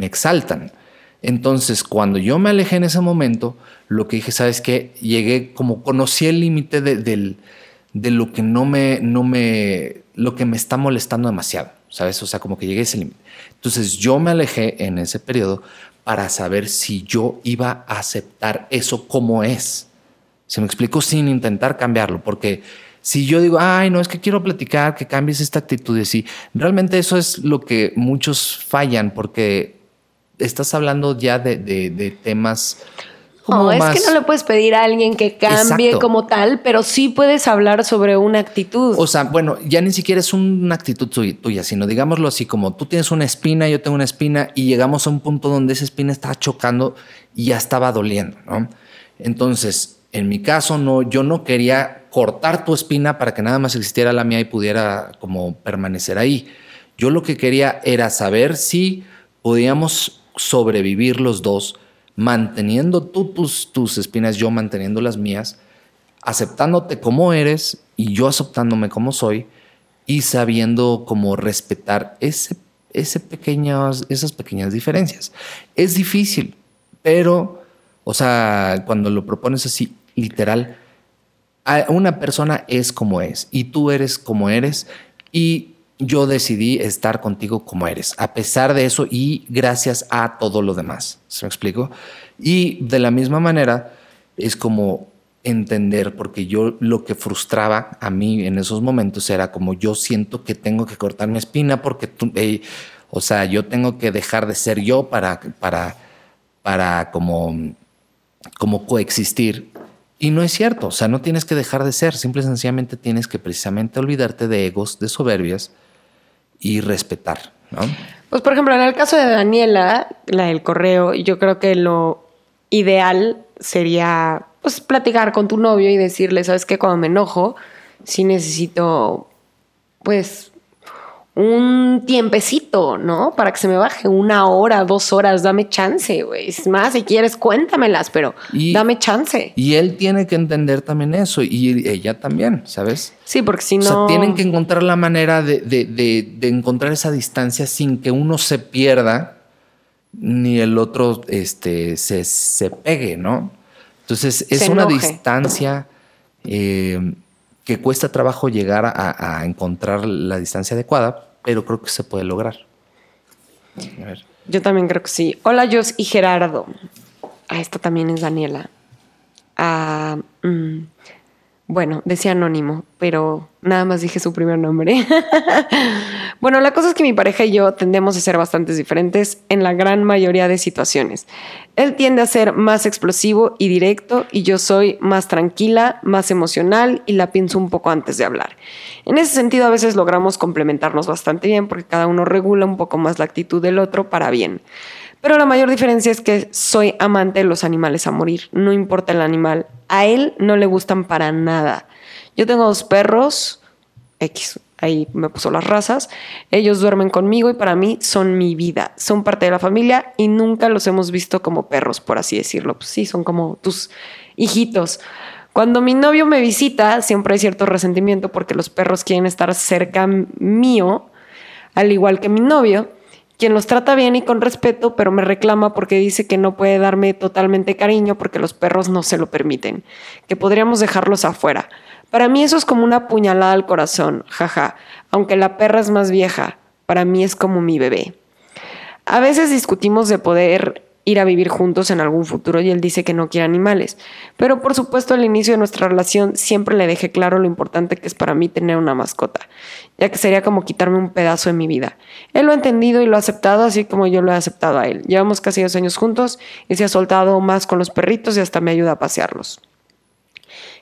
exaltan. Entonces, cuando yo me alejé en ese momento, lo que dije, ¿sabes qué? Llegué como conocí el límite de, de, lo que no me, no me, lo que me está molestando demasiado, ¿sabes? O sea, como que llegué a ese límite. Entonces, yo me alejé en ese periodo para saber si yo iba a aceptar eso como es. Se me explicó sin intentar cambiarlo, porque si yo digo, ay, no, es que quiero platicar, que cambies esta actitud y así, realmente eso es lo que muchos fallan porque estás hablando ya de, temas no, es que no le puedes pedir a alguien que cambie como tal, pero sí puedes hablar sobre una actitud. O sea, bueno, ya ni siquiera es una actitud tuya, sino digámoslo así como tú tienes una espina, yo tengo una espina y llegamos a un punto donde esa espina estaba chocando y ya estaba doliendo, ¿no? Entonces, en mi caso, no, yo no quería cortar tu espina para que nada más existiera la mía y pudiera como permanecer ahí. Yo lo que quería era saber si podíamos sobrevivir los dos manteniendo tú tus, tus espinas, yo manteniendo las mías, aceptándote como eres y yo aceptándome como soy y sabiendo cómo respetar ese, ese pequeñas, esas pequeñas diferencias. Es difícil, pero, o sea, cuando lo propones así, literal, una persona es como es y tú eres como eres y yo decidí estar contigo como eres, a pesar de eso y gracias a todo lo demás. ¿Se me explico? Y de la misma manera es como entender, porque yo lo que frustraba a mí en esos momentos era como yo siento que tengo que cortar mi espina porque tú, o sea, yo tengo que dejar de ser yo para, para, para como, como coexistir. Y no es cierto, o sea, no tienes que dejar de ser, simple y sencillamente tienes que precisamente olvidarte de egos, de soberbias y respetar, ¿no? Pues por ejemplo, en el caso de Daniela, la del correo, yo creo que lo ideal sería pues platicar con tu novio y decirle, sabes que cuando me enojo, sí necesito pues un tiempecito, ¿no? Para que se me baje una hora, dos horas, dame chance, güey. Es más, si quieres, cuéntamelas, pero dame chance. Y él tiene que entender también eso y ella también, ¿sabes? Sí, porque si no... O sea, tienen que encontrar la manera de, de, encontrar esa distancia sin que uno se pierda ni el otro este, se, se pegue, ¿no? Entonces, es una distancia... Eh, que cuesta trabajo llegar a, encontrar la distancia adecuada, pero creo que se puede lograr. Yo también creo que sí. Hola, Jos y Gerardo. Ah, esta también es Daniela. Ah, mm, bueno, decía anónimo, pero nada más dije su primer nombre. bueno, la cosa es que mi pareja y yo tendemos a ser bastante diferentes en la gran mayoría de situaciones. Él tiende a ser más explosivo y directo y yo soy más tranquila, más emocional y la pienso un poco antes de hablar. En ese sentido a veces logramos complementarnos bastante bien porque cada uno regula un poco más la actitud del otro para bien. Pero la mayor diferencia es que soy amante de los animales a morir, no importa el animal. A él no le gustan para nada. Yo tengo dos perros, X, ahí me puso las razas. Ellos duermen conmigo y para mí son mi vida. Son parte de la familia y nunca los hemos visto como perros, por así decirlo. Pues sí, son como tus hijitos. Cuando mi novio me visita, siempre hay cierto resentimiento porque los perros quieren estar cerca mío, al igual que mi novio quien los trata bien y con respeto, pero me reclama porque dice que no puede darme totalmente cariño porque los perros no se lo permiten, que podríamos dejarlos afuera. Para mí eso es como una puñalada al corazón, jaja, aunque la perra es más vieja, para mí es como mi bebé. A veces discutimos de poder ir a vivir juntos en algún futuro y él dice que no quiere animales. Pero por supuesto al inicio de nuestra relación siempre le dejé claro lo importante que es para mí tener una mascota, ya que sería como quitarme un pedazo de mi vida. Él lo ha entendido y lo ha aceptado así como yo lo he aceptado a él. Llevamos casi dos años juntos y se ha soltado más con los perritos y hasta me ayuda a pasearlos.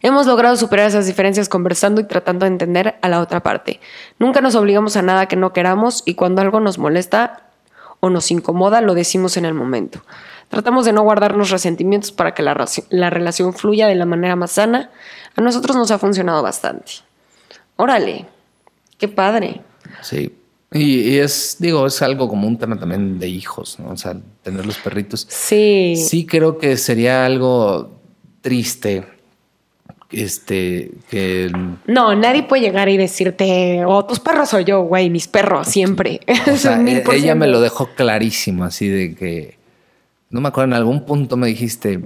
Hemos logrado superar esas diferencias conversando y tratando de entender a la otra parte. Nunca nos obligamos a nada que no queramos y cuando algo nos molesta, o nos incomoda, lo decimos en el momento. Tratamos de no guardarnos resentimientos para que la, relación fluya de la manera más sana. A nosotros nos ha funcionado bastante. Órale, qué padre. Sí. Y, es, digo, es algo como un tema también de hijos, ¿no? O sea, tener los perritos. Sí. Sí creo que sería algo triste este, que... No, nadie puede llegar y decirte, oh, tus perros soy yo, güey, mis perros, siempre. E-, ella me lo dejó clarísimo, así de que, no me acuerdo, en algún punto me dijiste,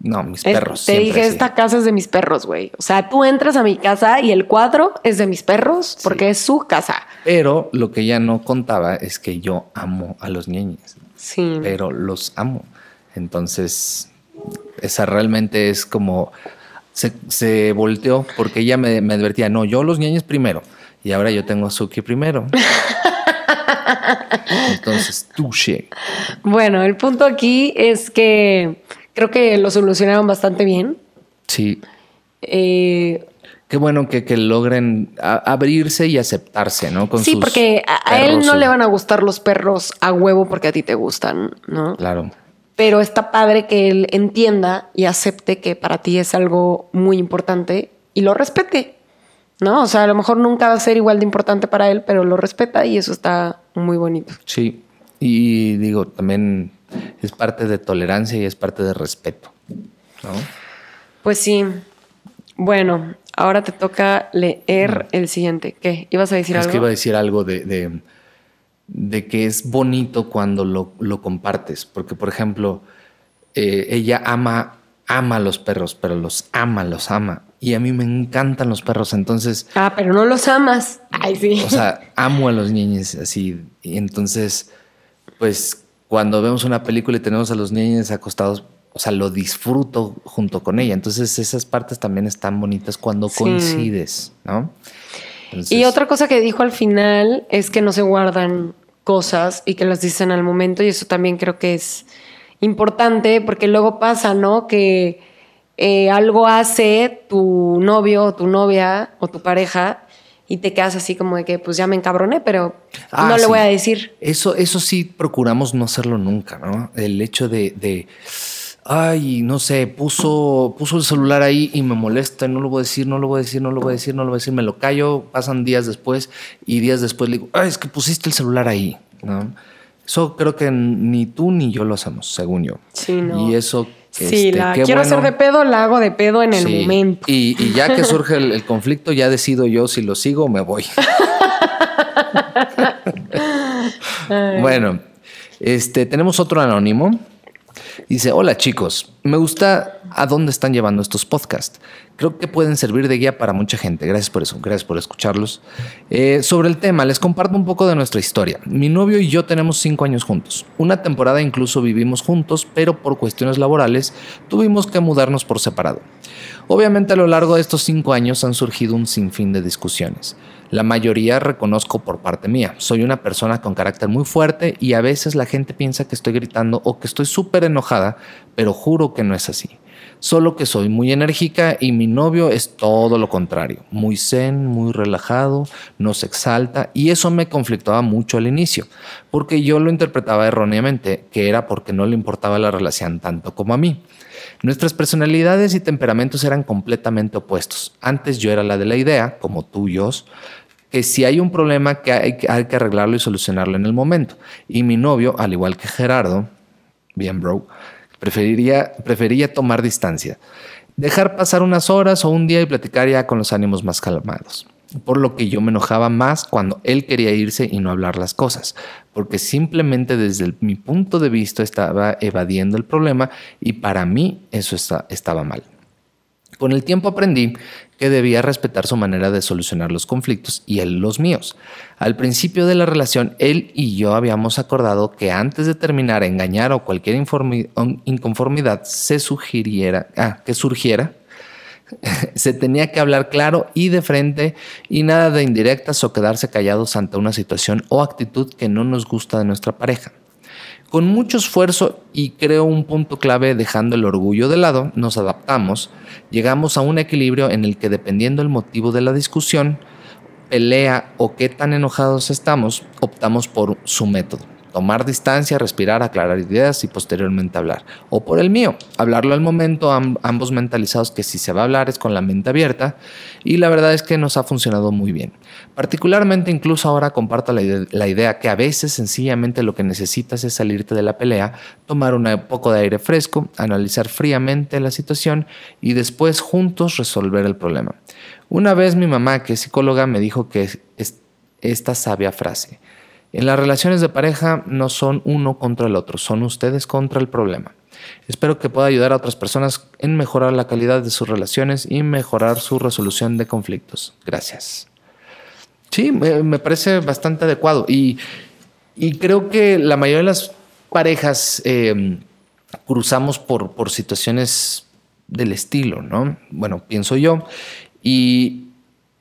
no, mis perros. te dije, esta casa es de mis perros, güey. O sea, tú entras a mi casa y el cuadro es de mis perros porque es su casa. Pero lo que ella no contaba es que yo amo a los niños. Sí. Pero los amo. Entonces, esa realmente es como se, volteó porque ella me, advertía, no, yo los niños primero. Y ahora yo tengo a Suki primero. Entonces, touché. Bueno, el punto aquí es que Creo que lo solucionaron bastante bien. Sí. Eh, Qué bueno que, que logren a- abrirse y aceptarse, ¿no? Con sí, sus porque a, a él no le van a gustar los perros a huevo porque a ti te gustan, ¿no? Claro. Pero está padre que él entienda y acepte que para ti es algo muy importante y lo respete, ¿no? O sea, a lo mejor nunca va a ser igual de importante para él, pero lo respeta y eso está muy bonito. Sí. Y digo, también es parte de tolerancia y es parte de respeto. ¿no? Pues sí. Bueno, ahora te toca leer el siguiente. ¿Qué? ¿Ibas a decir Mm. es algo? que iba a decir algo de, de, de que es bonito cuando lo, lo compartes. Porque, por ejemplo, eh, ella ama, ama a los perros, pero los ama, los ama. Y a mí me encantan los perros. Entonces, Ah, pero no los amas. Ay, sí. o sea, amo a los niños así. Y entonces, pues, cuando vemos una película y tenemos a los niños acostados, o sea, lo disfruto junto con ella. Entonces, esas partes también están bonitas cuando Sí. coincides, ¿no? Entonces, Y otra cosa que dijo al final es que no se guardan cosas y que las dicen al momento y eso también creo que es importante porque luego pasa, ¿no? Que eh, algo hace tu novio o tu novia o tu pareja y te quedas así como de que pues ya me encabroné, pero Ah, no le sí. voy a decir. Eso, eso sí procuramos no hacerlo nunca, ¿no? El hecho de, de, ay, no sé, puso, puso el celular ahí y me molesta, no lo voy a decir, no lo voy a decir, no lo voy a decir, no lo voy a decir, me lo callo, pasan días después y días después le digo, ay, es que pusiste el celular ahí, ¿no? Eso creo que ni tú ni yo lo hacemos, según yo. Sí, no. Y eso... Sí, este, la qué quiero bueno. hacer de pedo, la hago de pedo en el Sí. momento. Y, y ya que surge el, el conflicto, ya decido yo si lo sigo o me voy. bueno, este, tenemos otro anónimo. Dice, hola chicos, me gusta a dónde están llevando estos podcasts. Creo que pueden servir de guía para mucha gente. Gracias por eso, gracias por escucharlos. Eh, sobre el tema, les comparto un poco de nuestra historia. Mi novio y yo tenemos cinco años juntos. Una temporada incluso vivimos juntos, pero por cuestiones laborales tuvimos que mudarnos por separado. Obviamente a lo largo de estos cinco años han surgido un sinfín de discusiones. La mayoría reconozco por parte mía. Soy una persona con carácter muy fuerte y a veces la gente piensa que estoy gritando o que estoy súper enojada, pero juro que no es así. Solo que soy muy enérgica y mi novio es todo lo contrario. Muy zen, muy relajado, no se exalta y eso me conflictaba mucho al inicio, porque yo lo interpretaba erróneamente, que era porque no le importaba la relación tanto como a mí. Nuestras personalidades y temperamentos eran completamente opuestos. Antes yo era la de la idea, como tuyos, que si hay un problema que hay, hay que arreglarlo y solucionarlo en el momento. Y mi novio, al igual que Gerardo, bien bro, preferiría, prefería tomar distancia. Dejar pasar unas horas o un día y platicar ya con los ánimos más calmados. Por lo que yo me enojaba más cuando él quería irse y no hablar las cosas, porque simplemente desde mi punto de vista estaba evadiendo el problema y para mí eso está- estaba mal. Con el tiempo aprendí que debía respetar su manera de solucionar los conflictos y él los míos. Al principio de la relación, él y yo habíamos acordado que antes de terminar, engañar o cualquier inconformidad se sugiriera, ah, que surgiera, se tenía que hablar claro y de frente y nada de indirectas o quedarse callados ante una situación o actitud que no nos gusta de nuestra pareja. Con mucho esfuerzo y creo un punto clave dejando el orgullo de lado, nos adaptamos, llegamos a un equilibrio en el que dependiendo el motivo de la discusión, pelea o qué tan enojados estamos, optamos por su método. Tomar distancia, respirar, aclarar ideas y posteriormente hablar. O por el mío, hablarlo al momento, am- ambos mentalizados que si se va a hablar es con la mente abierta y la verdad es que nos ha funcionado muy bien. Particularmente incluso ahora comparto la idea que a veces sencillamente lo que necesitas es salirte de la pelea, tomar un poco de aire fresco, analizar fríamente la situación y después juntos resolver el problema. Una vez mi mamá, que es psicóloga, me dijo que es- esta sabia frase. En las relaciones de pareja no son uno contra el otro, son ustedes contra el problema. Espero que pueda ayudar a otras personas en mejorar la calidad de sus relaciones y mejorar su resolución de conflictos. Gracias. Sí, me, parece bastante adecuado y, y creo que la mayoría de las parejas eh, cruzamos por, por situaciones del estilo, ¿no? Bueno, pienso yo. Y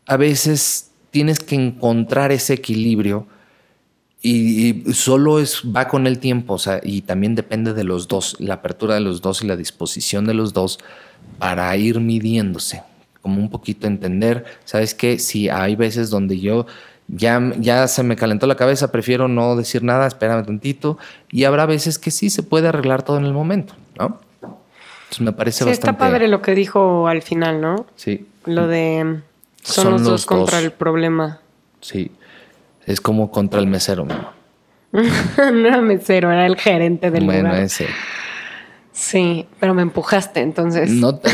a veces tienes que encontrar ese equilibrio Y, solo es, va con el tiempo, o sea, y también depende de los dos, la apertura de los dos y la disposición de los dos para ir midiéndose, como un poquito entender, ¿sabes qué? Si hay veces donde yo ya, ya se me calentó la cabeza, prefiero no decir nada, espérame tantito, y habrá veces que sí se puede arreglar todo en el momento, ¿no? Entonces me parece sí, bastante... está padre lo que dijo al final, ¿no? Sí. Lo de son, los, dos contra el problema. Sí. Es como contra el mesero, mismo. no era mesero, era el gerente del bueno, lugar. ese. Sí, pero me empujaste, entonces. No te...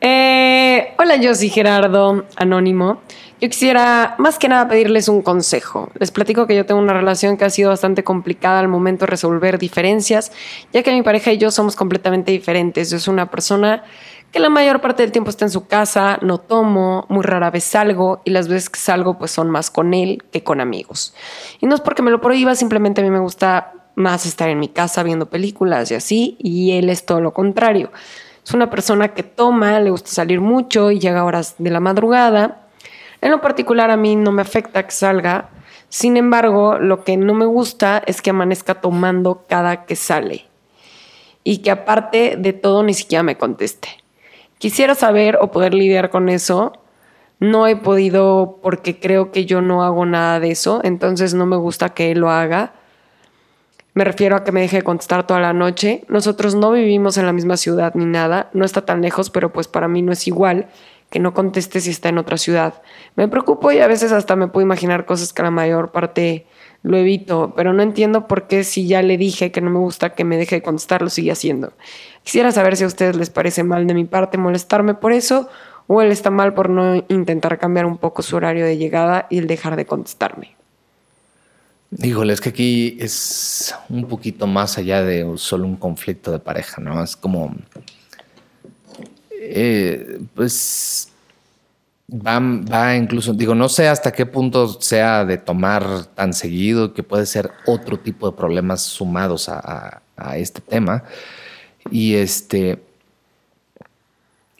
eh, hola, yo soy Gerardo, anónimo. Yo quisiera más que nada pedirles un consejo. Les platico que yo tengo una relación que ha sido bastante complicada al momento de resolver diferencias, ya que mi pareja y yo somos completamente diferentes. Yo soy una persona que la mayor parte del tiempo está en su casa, no tomo, muy rara vez salgo y las veces que salgo pues son más con él que con amigos. Y no es porque me lo prohíba, simplemente a mí me gusta más estar en mi casa viendo películas y así, y él es todo lo contrario. Es una persona que toma, le gusta salir mucho y llega a horas de la madrugada. En lo particular a mí no me afecta que salga, sin embargo, lo que no me gusta es que amanezca tomando cada que sale y que aparte de todo ni siquiera me conteste. Quisiera saber o poder lidiar con eso. No he podido porque creo que yo no hago nada de eso, entonces no me gusta que él lo haga. Me refiero a que me deje de contestar toda la noche. Nosotros no vivimos en la misma ciudad ni nada, no está tan lejos, pero pues para mí no es igual que no conteste si está en otra ciudad. Me preocupo y a veces hasta me puedo imaginar cosas que la mayor parte lo evito, pero no entiendo por qué si ya le dije que no me gusta que me deje de contestar, lo sigue haciendo. Quisiera saber si a ustedes les parece mal de mi parte molestarme por eso o él está mal por no intentar cambiar un poco su horario de llegada y el dejar de contestarme. Híjole, es que aquí es un poquito más allá de solo un conflicto de pareja, ¿no? Es como, eh, pues, va, va incluso, digo, no sé hasta qué punto sea de tomar tan seguido, que puede ser otro tipo de problemas sumados a, a este tema. Y este.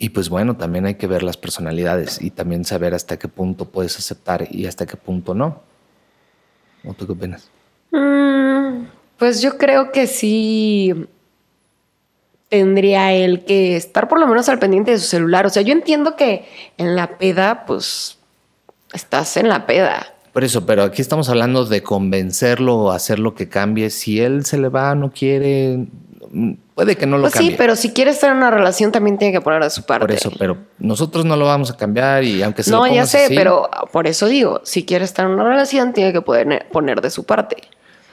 Y pues bueno, también hay que ver las personalidades y también saber hasta qué punto puedes aceptar y hasta qué punto no. ¿O tú qué opinas? Mm, pues yo creo que sí tendría él que estar por lo menos al pendiente de su celular. O sea, yo entiendo que en la peda, pues estás en la peda. Por eso, pero aquí estamos hablando de convencerlo o hacerlo que cambie. Si él se le va, no quiere, puede que no lo pues cambie. Sí, pero si quiere estar en una relación también tiene que poner de su parte. Por eso, pero nosotros no lo vamos a cambiar y aunque se No, lo ya sé, así, pero por eso digo, si quiere estar en una relación tiene que poder poner de su parte.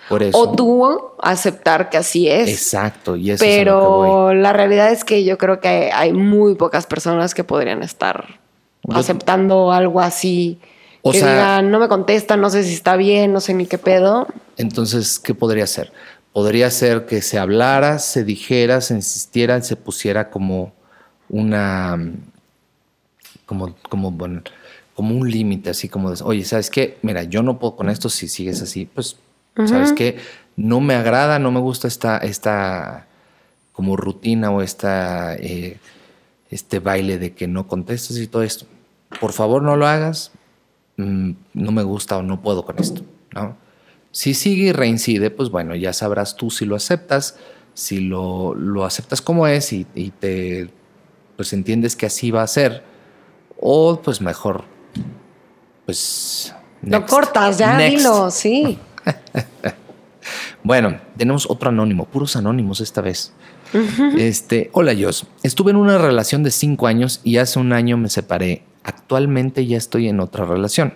Por eso. O tú aceptar que así es. Exacto, y eso Pero es a lo que voy. la realidad es que yo creo que hay muy pocas personas que podrían estar Yo- aceptando algo así. O que sea- digan, no me contestan, no sé si está bien, no sé ni qué pedo. Entonces, ¿qué podría ser? Podría ser que se hablara, se dijera, se insistiera, se pusiera como una, como, como, bueno, como un límite, así como, de, oye, ¿sabes qué? Mira, yo no puedo con esto si sigues así. Pues, ¿sabes qué? No me agrada, no me gusta esta, esta como rutina o esta, eh, este baile de que no contestas y todo esto. Por favor, no lo hagas. Mm, no me gusta o no puedo con esto, ¿no? Si sigue y reincide, pues bueno, ya sabrás tú si lo aceptas, si lo, lo aceptas como es y, y te pues entiendes que así va a ser, o pues mejor, pues... Lo next. cortas, ya Next. dilo, sí. Bueno, tenemos otro anónimo, puros anónimos esta vez. Este, hola Jos, estuve en una relación de cinco años y hace un año me separé. Actualmente ya estoy en otra relación.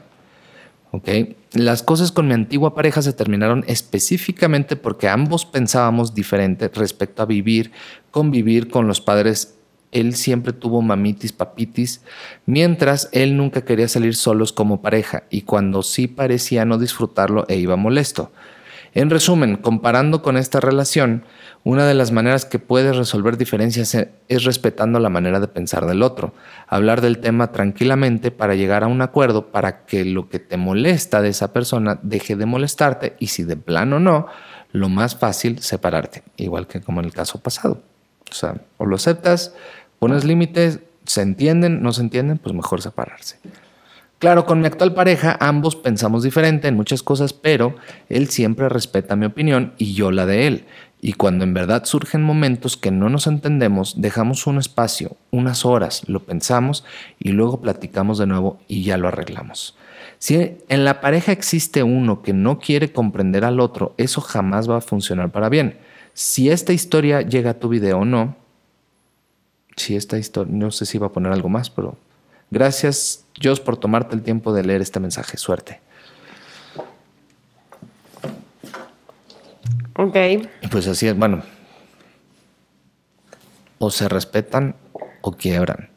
¿Ok? Las cosas con mi antigua pareja se terminaron específicamente porque ambos pensábamos diferente respecto a vivir, convivir con los padres. Él siempre tuvo mamitis, papitis, mientras él nunca quería salir solos como pareja y cuando sí parecía no disfrutarlo e iba molesto. En resumen, comparando con esta relación, una de las maneras que puedes resolver diferencias e- es respetando la manera de pensar del otro, hablar del tema tranquilamente para llegar a un acuerdo para que lo que te molesta de esa persona deje de molestarte y si de plano no, lo más fácil separarte, igual que como en el caso pasado. O sea, o lo aceptas, pones límites, se entienden, no se entienden, pues mejor separarse. Claro, con mi actual pareja ambos pensamos diferente en muchas cosas, pero él siempre respeta mi opinión y yo la de él. Y cuando en verdad surgen momentos que no nos entendemos, dejamos un espacio, unas horas, lo pensamos y luego platicamos de nuevo y ya lo arreglamos. Si en la pareja existe uno que no quiere comprender al otro, eso jamás va a funcionar para bien. Si esta historia llega a tu video o no, si esta historia, no sé si va a poner algo más, pero gracias, Dios, por tomarte el tiempo de leer este mensaje. Suerte. Ok. Y pues así es, bueno. O se respetan o quiebran.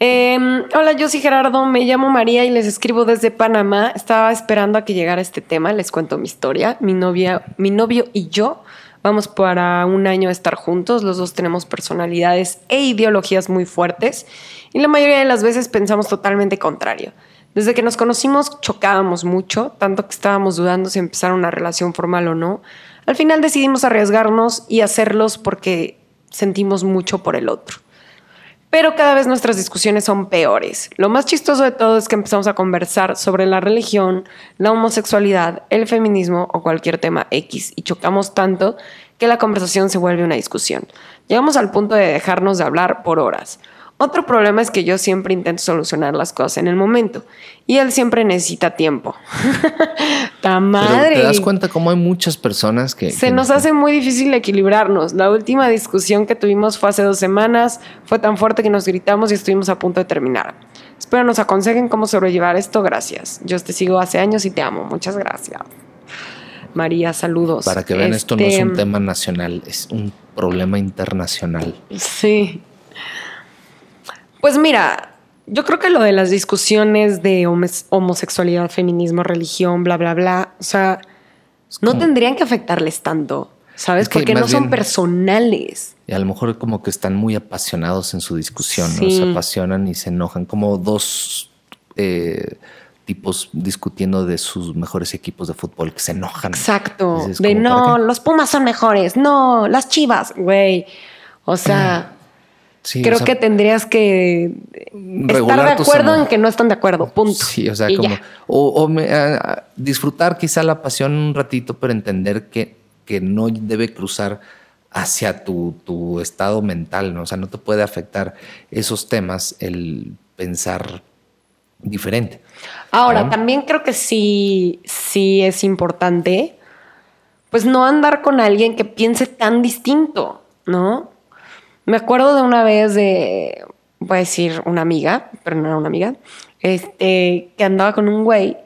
Em, hola, yo soy Gerardo, me llamo María y les escribo desde Panamá. Estaba esperando a que llegara este tema, les cuento mi historia. Mi novia, mi novio y yo vamos para un año a estar juntos. Los dos tenemos personalidades e ideologías muy fuertes y la mayoría de las veces pensamos totalmente contrario. Desde que nos conocimos chocábamos mucho, tanto que estábamos dudando si empezar una relación formal o no. Al final decidimos arriesgarnos y hacerlos porque sentimos mucho por el otro. Pero cada vez nuestras discusiones son peores. Lo más chistoso de todo es que empezamos a conversar sobre la religión, la homosexualidad, el feminismo o cualquier tema X y chocamos tanto que la conversación se vuelve una discusión. Llegamos al punto de dejarnos de hablar por horas. Otro problema es que yo siempre intento solucionar las cosas en el momento y él siempre necesita tiempo. ¡Ta madre! te das cuenta cómo hay muchas personas que... Se que nos hace muy difícil equilibrarnos. La última discusión que tuvimos fue hace dos semanas. Fue tan fuerte que nos gritamos y estuvimos a punto de terminar. Espero nos aconsejen cómo sobrellevar esto. Gracias. Yo te sigo hace años y te amo. Muchas gracias. María, saludos. Para que vean, esto no es Este, un tema nacional, es un problema internacional. Sí. Pues mira, yo creo que lo de las discusiones de homosexualidad, feminismo, religión, bla, bla, bla, o sea, no como- tendrían que afectarles tanto, ¿sabes? Es que Porque no son bien- personales. Y a lo mejor como que están muy apasionados en su discusión, ¿no? Se apasionan y se enojan, como dos eh, tipos discutiendo de sus mejores equipos de fútbol que se enojan. Exacto. De ¿cómo para no, los Pumas son mejores, no, las Chivas, güey. O sea, Sí, creo o sea, que tendrías que estar de acuerdo en que no están de acuerdo, punto. Sí, o sea, Y como. ya. O, o me- a- a- disfrutar quizá la pasión un ratito, pero entender que, que no debe cruzar hacia tu, tu estado mental, ¿no? O sea, no te puede afectar esos temas el pensar diferente. Ahora, ¿no? también creo que sí, sí es importante, pues no andar con alguien que piense tan distinto, ¿no? Me acuerdo de una vez de, voy a decir una amiga, pero no era una amiga, este, que andaba con un güey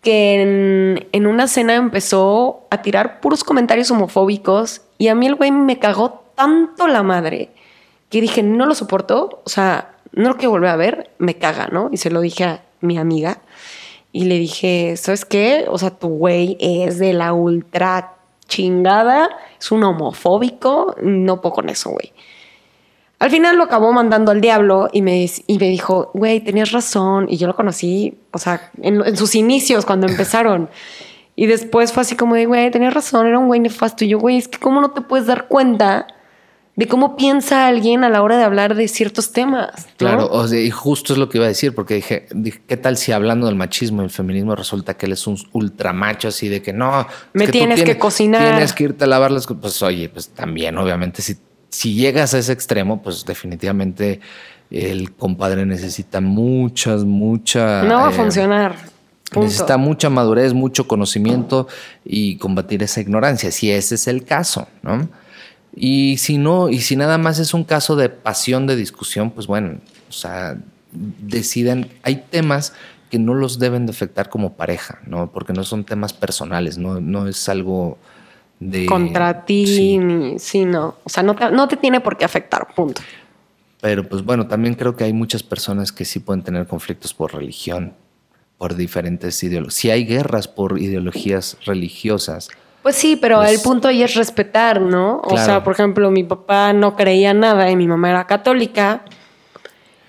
que en, una cena empezó a tirar puros comentarios homofóbicos y a mí el güey me cagó tanto la madre que dije, no lo soporto, o sea, no lo quiero volver a ver, me caga, ¿no? Y se lo dije a mi amiga y le dije, ¿sabes qué? O sea, tu güey es de la ultra chingada, es un homofóbico, no puedo con eso, güey. Al final lo acabó mandando al diablo y me, y me dijo, güey, tenías razón. Y yo lo conocí, o sea, en, en sus inicios, cuando empezaron. Y después fue así como de, güey, tenías razón, era un güey nefasto. Y yo, güey, es que cómo no te puedes dar cuenta de cómo piensa alguien a la hora de hablar de ciertos temas. ¿no? Claro, o sea, y justo es lo que iba a decir, porque dije, dije, ¿qué tal si hablando del machismo y el feminismo resulta que él es un ultramacho así de que no, Me tienes que cocinar. Tienes que irte a lavar las cosas. Pues oye, pues también, obviamente, si, si llegas a ese extremo, pues definitivamente el compadre necesita muchas, mucha. No va a eh, funcionar. Punto. Necesita mucha madurez, mucho conocimiento y combatir esa ignorancia, si ese es el caso, ¿no? Y si no, y si nada más es un caso de pasión de discusión, pues bueno, o sea, deciden, hay temas que no los deben de afectar como pareja, ¿no? Porque no son temas personales, no, no es algo de... Contra ti, Sí. ni. Sí, no. O sea, no te, no te tiene por qué afectar. Punto. Pero pues bueno, también creo que hay muchas personas que sí pueden tener conflictos por religión, por diferentes ideologías. Si hay guerras por ideologías religiosas, Pues sí, pero Pues- el punto ahí es respetar, ¿no? O sea, por ejemplo, mi papá no creía nada y mi mamá era católica.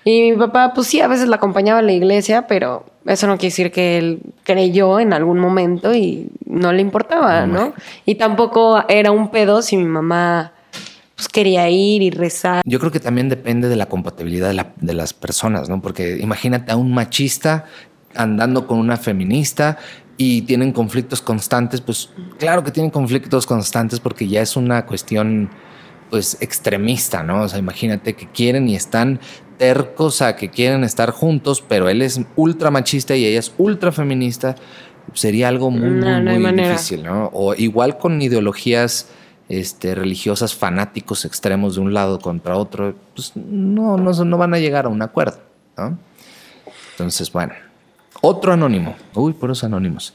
Y mi papá, pues sí, a veces la acompañaba a la iglesia, pero eso no quiere decir que él creyó en algún momento y no le importaba, No. Y tampoco era un pedo si mi mamá pues quería ir y rezar. Yo creo que también depende de la compatibilidad de, las personas, ¿no? Porque imagínate a un machista andando con una feminista y tienen conflictos constantes, pues claro que tienen conflictos constantes porque ya es una cuestión pues extremista, ¿no? O sea, imagínate que quieren y están tercos a que quieren estar juntos, pero él es ultra machista y ella es ultra feminista, sería algo muy, muy, difícil, ¿no? O igual con ideologías este, religiosas fanáticos extremos de un lado contra otro, pues no, no, no van a llegar a un acuerdo. ¿no? Entonces, bueno, otro anónimo. Uy, puros anónimos.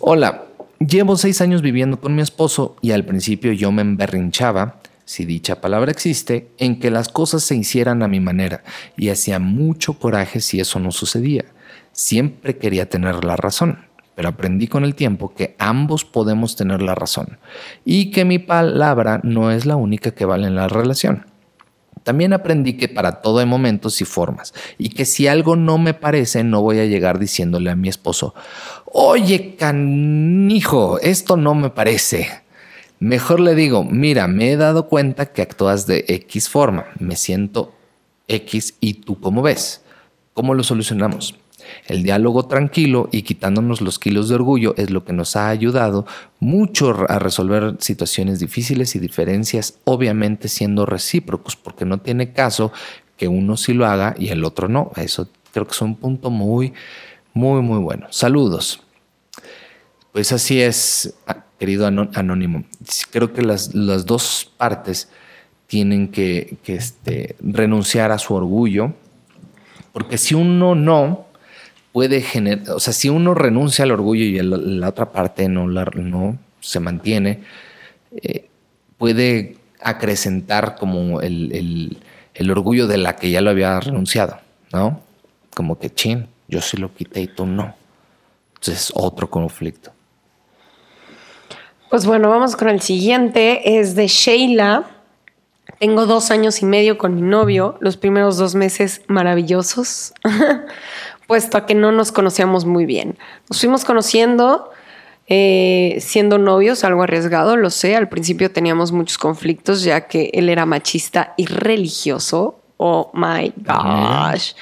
Hola, llevo seis años viviendo con mi esposo y al principio yo me emberrinchaba, si dicha palabra existe, en que las cosas se hicieran a mi manera y hacía mucho coraje si eso no sucedía. Siempre quería tener la razón pero aprendí con el tiempo que ambos podemos tener la razón y que mi palabra no es la única que vale en la relación. También aprendí que para todo hay momentos y formas y que si algo no me parece no voy a llegar diciéndole a mi esposo, oye canijo, esto no me parece. Mejor le digo, mira, me he dado cuenta que actúas de X forma, me siento X y tú cómo ves. ¿Cómo lo solucionamos? El diálogo tranquilo y quitándonos los kilos de orgullo es lo que nos ha ayudado mucho a resolver situaciones difíciles y diferencias, obviamente siendo recíprocos, porque no tiene caso que uno sí lo haga y el otro no. Eso creo que es un punto muy, muy, muy bueno. Saludos. Pues así es, querido anónimo. Creo que las, dos partes tienen que, este, renunciar a su orgullo, porque si uno no, puede generar, o sea, si uno renuncia al orgullo y la, otra parte no, no se mantiene, eh, puede acrecentar como el, orgullo de la que ya lo había renunciado, ¿no? Como que, chin, yo sí lo quité y tú no. Entonces, otro conflicto. Pues bueno, vamos con el siguiente. Es de Sheila. Tengo dos años y medio con mi novio, los primeros dos meses maravillosos. puesto a que no nos conocíamos muy bien. Nos fuimos conociendo eh, siendo novios, algo arriesgado, lo sé. Al principio teníamos muchos conflictos ya que él era machista y religioso. Oh my gosh.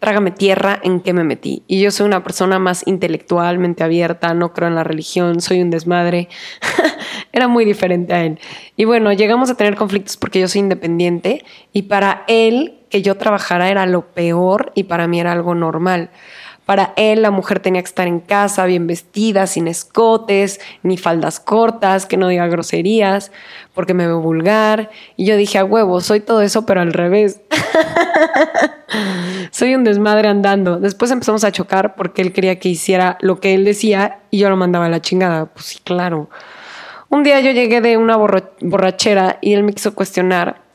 Trágame tierra en qué me metí. Y yo soy una persona más intelectualmente abierta, no creo en la religión, soy un desmadre. era muy diferente a él. Y bueno, llegamos a tener conflictos porque yo soy independiente y para él que yo trabajara era lo peor y para mí era algo normal. Para él la mujer tenía que estar en casa bien vestida, sin escotes, ni faldas cortas, que no diga groserías, porque me veo vulgar. Y yo dije, a huevo, soy todo eso, pero al revés. soy un desmadre andando. Después empezamos a chocar porque él quería que hiciera lo que él decía y yo lo mandaba a la chingada. Pues sí, claro. Un día yo llegué de una borrachera y él me quiso cuestionar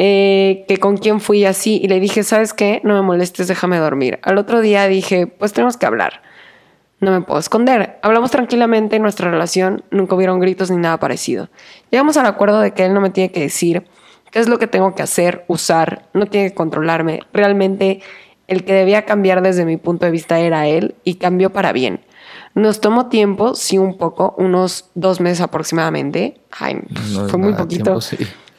eh, que con quién fui así y le dije, ¿sabes qué? No me molestes, déjame dormir. Al otro día dije, pues tenemos que hablar. No me puedo esconder. Hablamos tranquilamente en nuestra relación, nunca hubieron gritos ni nada parecido. Llegamos al acuerdo de que él no me tiene que decir qué es lo que tengo que hacer, usar, no tiene que controlarme. Realmente el que debía cambiar desde mi punto de vista era él y cambió para bien. Nos tomó tiempo, sí, un poco, unos dos meses aproximadamente. Ay, fue muy poquito.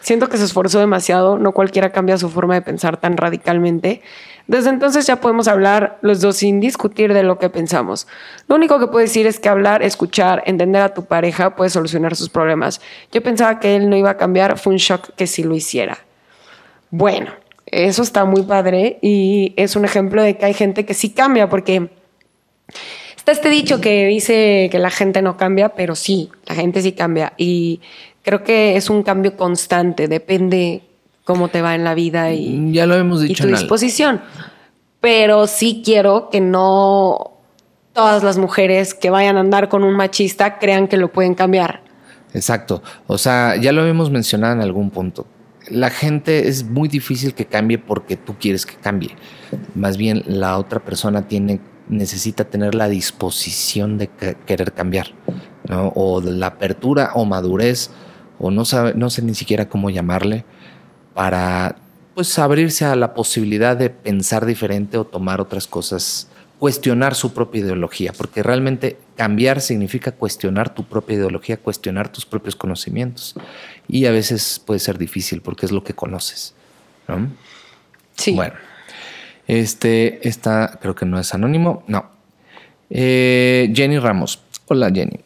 Siento que se esforzó demasiado, no cualquiera cambia su forma de pensar tan radicalmente. Desde entonces ya podemos hablar los dos sin discutir de lo que pensamos. Lo único que puedo decir es que hablar, escuchar, entender a tu pareja puede solucionar sus problemas. Yo pensaba que él no iba a cambiar, fue un shock que sí lo hiciera. Bueno, eso está muy padre y es un ejemplo de que hay gente que sí cambia porque está este dicho que dice que la gente no cambia, pero sí, la gente sí cambia y creo que es un cambio constante, depende cómo te va en la vida y, mm, ya lo hemos dicho y tu disposición. Pero sí quiero que no todas las mujeres que vayan a andar con un machista crean que lo pueden cambiar. Exacto. O sea, ya lo habíamos mencionado en algún punto. La gente es muy difícil que cambie porque tú quieres que cambie. Más bien la otra persona tiene necesita tener la disposición de querer cambiar, ¿no? O la apertura o madurez o no, sabe, no sé ni siquiera cómo llamarle, para pues abrirse a la posibilidad de pensar diferente o tomar otras cosas cuestionar su propia ideología, porque realmente cambiar significa cuestionar tu propia ideología, cuestionar tus propios conocimientos. Y a veces puede ser difícil porque es lo que conoces. Sí. Bueno, este, esta creo que no es anónimo, no. Eh, Jenny Ramos. Hola Jenny.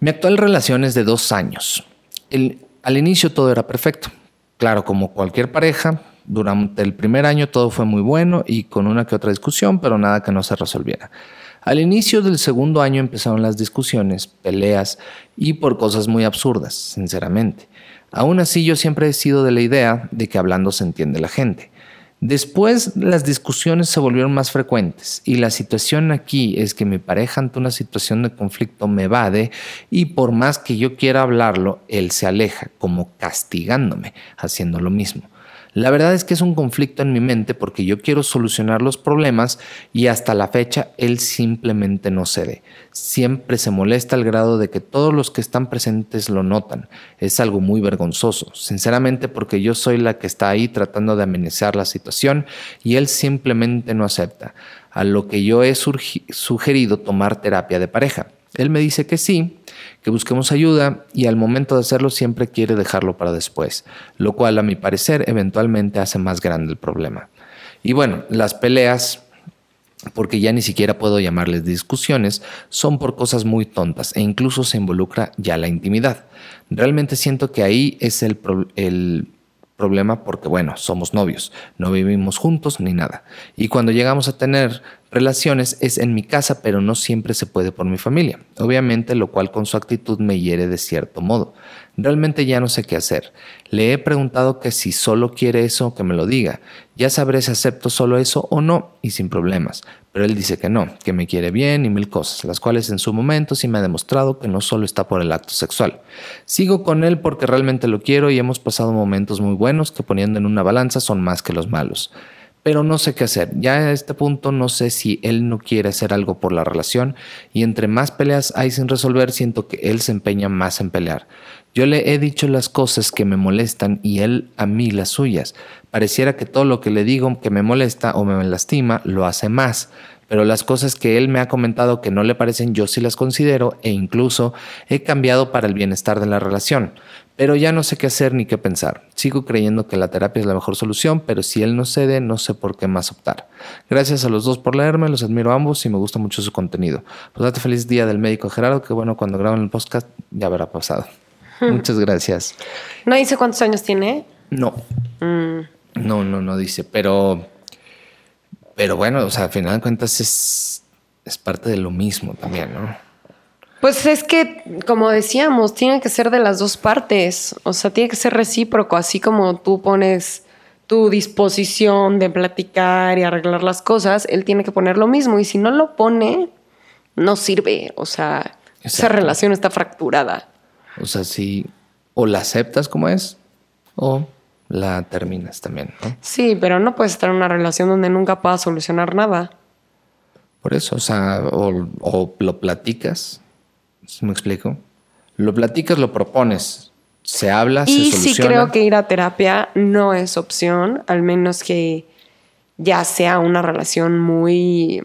Mi actual relación es de dos años. Al inicio todo era perfecto. Claro, como cualquier pareja, durante el primer año todo fue muy bueno y con una que otra discusión, pero nada que no se resolviera. Al inicio del segundo año empezaron las discusiones, peleas y por cosas muy absurdas, sinceramente. Aún así yo siempre he sido de la idea de que hablando se entiende la gente. Después las discusiones se volvieron más frecuentes y la situación aquí es que mi pareja ante una situación de conflicto me evade y por más que yo quiera hablarlo, él se aleja, como castigándome, haciendo lo mismo. La verdad es que es un conflicto en mi mente porque yo quiero solucionar los problemas y hasta la fecha él simplemente no cede. Siempre se molesta al grado de que todos los que están presentes lo notan. Es algo muy vergonzoso, sinceramente porque yo soy la que está ahí tratando de amenizar la situación y él simplemente no acepta, a lo que yo he sugerido tomar terapia de pareja. Él me dice que sí, que busquemos ayuda y al momento de hacerlo siempre quiere dejarlo para después, lo cual a mi parecer eventualmente hace más grande el problema. Y bueno, las peleas, porque ya ni siquiera puedo llamarles discusiones, son por cosas muy tontas e incluso se involucra ya la intimidad. Realmente siento que ahí es el, el problema porque, bueno, somos novios, no vivimos juntos ni nada. Y cuando llegamos a tener relaciones es en mi casa, pero no siempre se puede por mi familia. Obviamente, lo cual con su actitud me hiere de cierto modo. Realmente ya no sé qué hacer. Le he preguntado que si solo quiere eso, que me lo diga. Ya sabré si acepto solo eso o no, y sin problemas. Pero él dice que no, que me quiere bien y mil cosas, las cuales en su momento sí me ha demostrado que no solo está por el acto sexual. Sigo con él porque realmente lo quiero y hemos pasado momentos muy buenos que poniendo en una balanza son más que los malos pero no sé qué hacer. Ya a este punto no sé si él no quiere hacer algo por la relación y entre más peleas hay sin resolver, siento que él se empeña más en pelear. Yo le he dicho las cosas que me molestan y él a mí las suyas. Pareciera que todo lo que le digo que me molesta o me lastima lo hace más, pero las cosas que él me ha comentado que no le parecen yo sí las considero e incluso he cambiado para el bienestar de la relación. Pero ya no sé qué hacer ni qué pensar. Sigo creyendo que la terapia es la mejor solución, pero si él no cede, no sé por qué más optar. Gracias a los dos por leerme, los admiro a ambos y me gusta mucho su contenido. Pues date feliz día del médico Gerardo, que bueno, cuando graben el podcast ya habrá pasado. Muchas gracias. ¿No dice cuántos años tiene? No. Mm. No, no, no dice, pero, pero bueno, o sea, al final de cuentas es, es parte de lo mismo también, ¿no? Pues es que, como decíamos, tiene que ser de las dos partes. O sea, tiene que ser recíproco, así como tú pones tu disposición de platicar y arreglar las cosas, él tiene que poner lo mismo. Y si no lo pone, no sirve. O sea, esa relación está fracturada. O sea, si o la aceptas como es o la terminas también, ¿no? Sí, pero no puedes estar en una relación donde nunca puedas solucionar nada. Por eso, o sea, o, o lo platicas ¿Me explico? Lo platicas, lo propones, se habla, y se soluciona. Y sí creo que ir a terapia no es opción, al menos que ya sea una relación muy,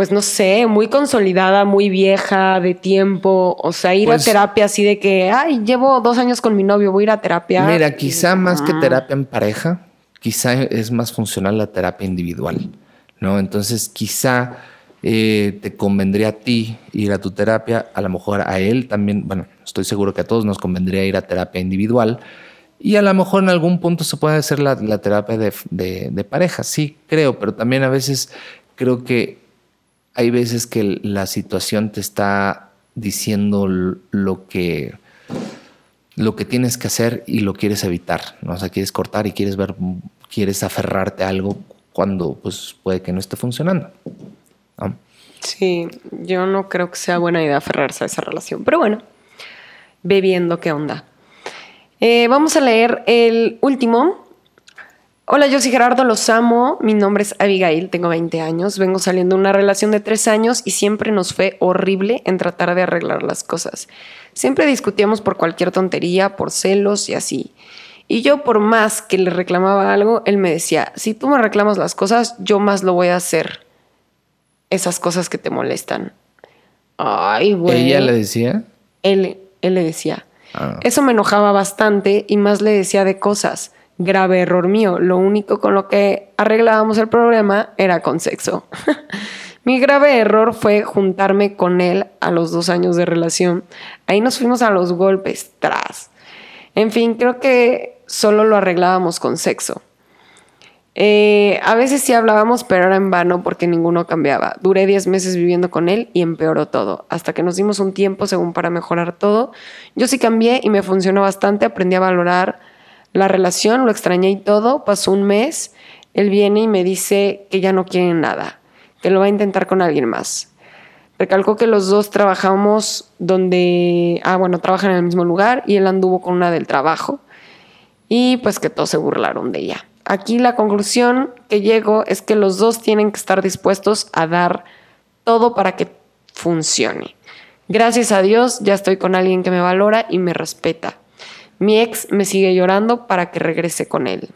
pues no sé, muy consolidada, muy vieja, de tiempo. O sea, ir a pues terapia así de que, ay, llevo dos años con mi novio, voy a ir a terapia. Mira, quizá más que terapia en pareja, quizá es más funcional la terapia individual, ¿no? Entonces, quizá eh, te convendría a ti ir a tu terapia, a lo mejor a él también, bueno, estoy seguro que a todos nos convendría ir a terapia individual y a lo mejor en algún punto se puede hacer la, terapia de, pareja, sí, creo, pero también a veces creo que hay veces que la situación te está diciendo lo que lo que tienes que hacer y lo quieres evitar, ¿no? O sea, quieres cortar y quieres ver, quieres aferrarte a algo cuando pues puede que no esté funcionando. Sí, yo no creo que sea buena idea aferrarse a esa relación, pero bueno, ve viendo qué onda. Eh, vamos a leer el último. Hola, yo soy Gerardo, los amo. Mi nombre es Abigail, tengo 20 años. Vengo saliendo de una relación de 3 años y siempre nos fue horrible en tratar de arreglar las cosas. Siempre discutíamos por cualquier tontería, por celos y así. Y yo por más que le reclamaba algo, él me decía, si tú me reclamas las cosas, yo más lo voy a hacer esas cosas que te molestan. Ay, güey. ¿Ella le decía? Él, él le decía. Ah. Eso me enojaba bastante y más le decía de cosas. Grave error mío. Lo único con lo que arreglábamos el problema era con sexo. Mi grave error fue juntarme con él a los dos años de relación. Ahí nos fuimos a los golpes, tras. En fin, creo que solo lo arreglábamos con sexo. Eh, a veces sí hablábamos, pero era en vano porque ninguno cambiaba. Duré 10 meses viviendo con él y empeoró todo, hasta que nos dimos un tiempo según para mejorar todo. Yo sí cambié y me funcionó bastante, aprendí a valorar la relación, lo extrañé y todo. Pasó un mes, él viene y me dice que ya no quiere nada, que lo va a intentar con alguien más. Recalcó que los dos trabajamos donde, ah, bueno, trabajan en el mismo lugar y él anduvo con una del trabajo y pues que todos se burlaron de ella. Aquí la conclusión que llego es que los dos tienen que estar dispuestos a dar todo para que funcione. Gracias a Dios ya estoy con alguien que me valora y me respeta. Mi ex me sigue llorando para que regrese con él.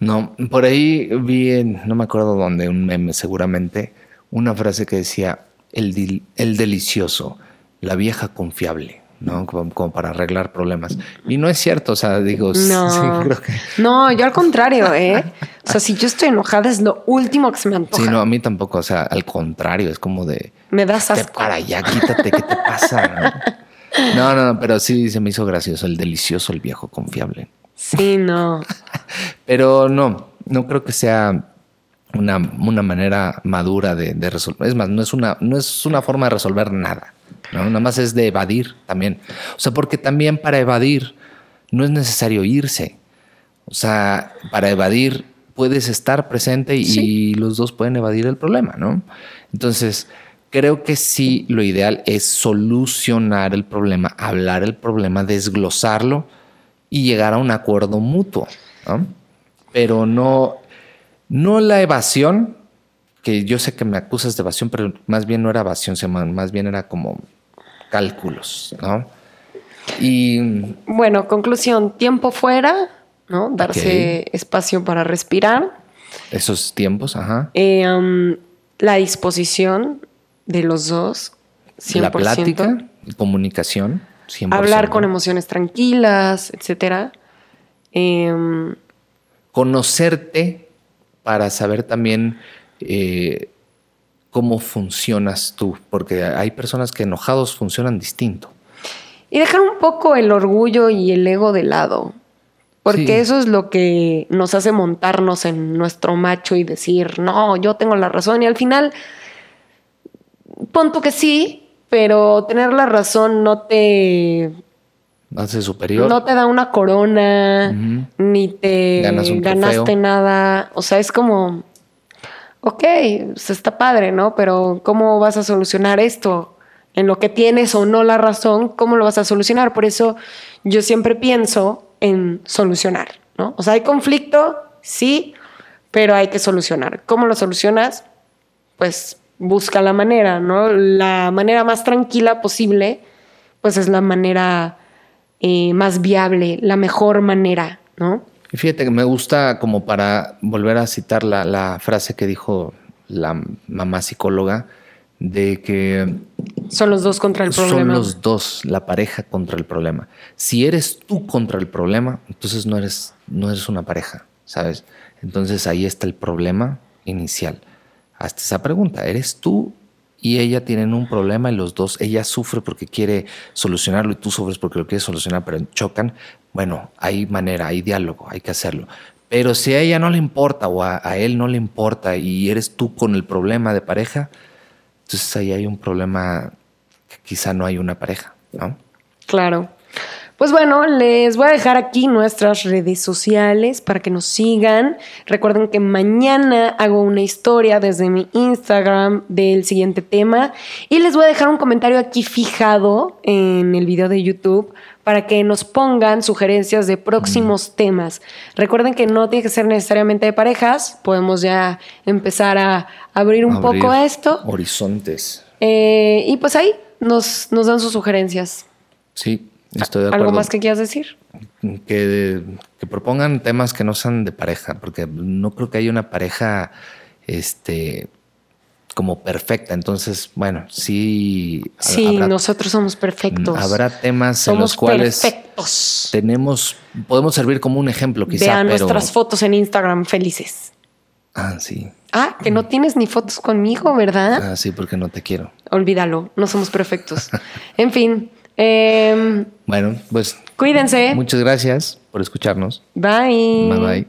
No, por ahí vi, en, no me acuerdo dónde, un meme seguramente, una frase que decía, el, el delicioso, la vieja confiable, ¿no? Como, como para arreglar problemas. Y no es cierto, o sea, digo, No. sí, creo que... No, yo al contrario, ¿eh? O sea, si yo estoy enojada es lo último que se me antoja. Sí, no, a mí tampoco, o sea, al contrario, es como de... Me das "Vete asco. para allá, quítate, ¿qué te pasa? No, no, no, pero sí se me hizo gracioso, el delicioso, el viejo confiable. Sí, no. Pero no, no creo que sea una, una manera madura de, de resolver. Es más, no es, una, no es una forma de resolver nada. ¿no? Nada más es de evadir también. O sea, porque también para evadir no es necesario irse. O sea, para evadir puedes estar presente y, Sí. y los dos pueden evadir el problema, ¿no? Entonces, creo que sí, lo ideal es solucionar el problema, hablar el problema, desglosarlo y llegar a un acuerdo mutuo, ¿no? Pero no, no la evasión, que yo sé que me acusas de evasión, pero más bien no era evasión, más bien era como cálculos, ¿no? Y Bueno, conclusión, tiempo fuera, ¿no? Darse espacio para respirar. esos tiempos, ajá. Eh, um, la disposición de los dos, 100%. La plática, comunicación, 100%. Hablar con emociones tranquilas, etcétera. Em, Conocerte para saber también eh, cómo funcionas tú, porque hay personas que enojados funcionan distinto. y dejar un poco el orgullo y el ego de lado. Porque Sí. eso es lo que nos hace montarnos en nuestro macho y decir, no, yo tengo la razón. Y al final, punto que sí, pero tener la razón no te, Hace superior. no te da una corona, ni te Ganas un ganaste trofeo. nada. O sea, es como, ok, pues está padre, ¿no? Pero ¿cómo vas a solucionar esto? En lo que tienes o no la razón, ¿cómo lo vas a solucionar? Por eso yo siempre pienso en solucionar, ¿no? O sea, hay conflicto, sí, pero hay que solucionar. ¿Cómo lo solucionas? Pues busca la manera, ¿no? La manera más tranquila posible, pues es la manera eh, más viable, la mejor manera, ¿no? Y fíjate que me gusta como para volver a citar la, la frase que dijo la mamá psicóloga de que Son los dos contra el son problema. los dos, la pareja contra el problema. Si eres tú contra el problema, entonces no eres, no eres una pareja, ¿sabes? Entonces ahí está el problema inicial. Hasta esa pregunta, ¿eres tú y ella tienen un problema y los dos, ella sufre porque quiere solucionarlo y tú sufres porque lo quieres solucionar, pero chocan? Bueno, hay manera, hay diálogo, hay que hacerlo. Pero si a ella no le importa o a, a él no le importa y eres tú con el problema de pareja, entonces ahí hay un problema que quizá no hay una pareja, ¿no? Claro. Pues bueno, les voy a dejar aquí nuestras redes sociales para que nos sigan. Recuerden que mañana hago una historia desde mi Instagram del siguiente tema y les voy a dejar un comentario aquí fijado en el video de YouTube para que nos pongan sugerencias de próximos temas. Recuerden que no tiene que ser necesariamente de parejas, podemos ya empezar a abrir un Abrir poco esto. Horizontes. Eh, y pues ahí nos, nos dan sus sugerencias. Sí, estoy de acuerdo. ¿Algo más que quieras decir? que, que propongan temas que no sean de pareja, porque no creo que haya una pareja este, como perfecta. Entonces, bueno, sí. Sí, nosotros somos perfectos. Habrá temas en los cuales perfectos. tenemos, podemos servir como un ejemplo, quizá. Vean nuestras fotos en Instagram felices. Ah, sí. Ah, que no tienes ni fotos conmigo, ¿verdad? Ah, sí, porque no te quiero. Olvídalo, no somos perfectos. en fin. Em, bueno, pues. Cuídense. Muchas gracias por escucharnos. Bye. Bye bye.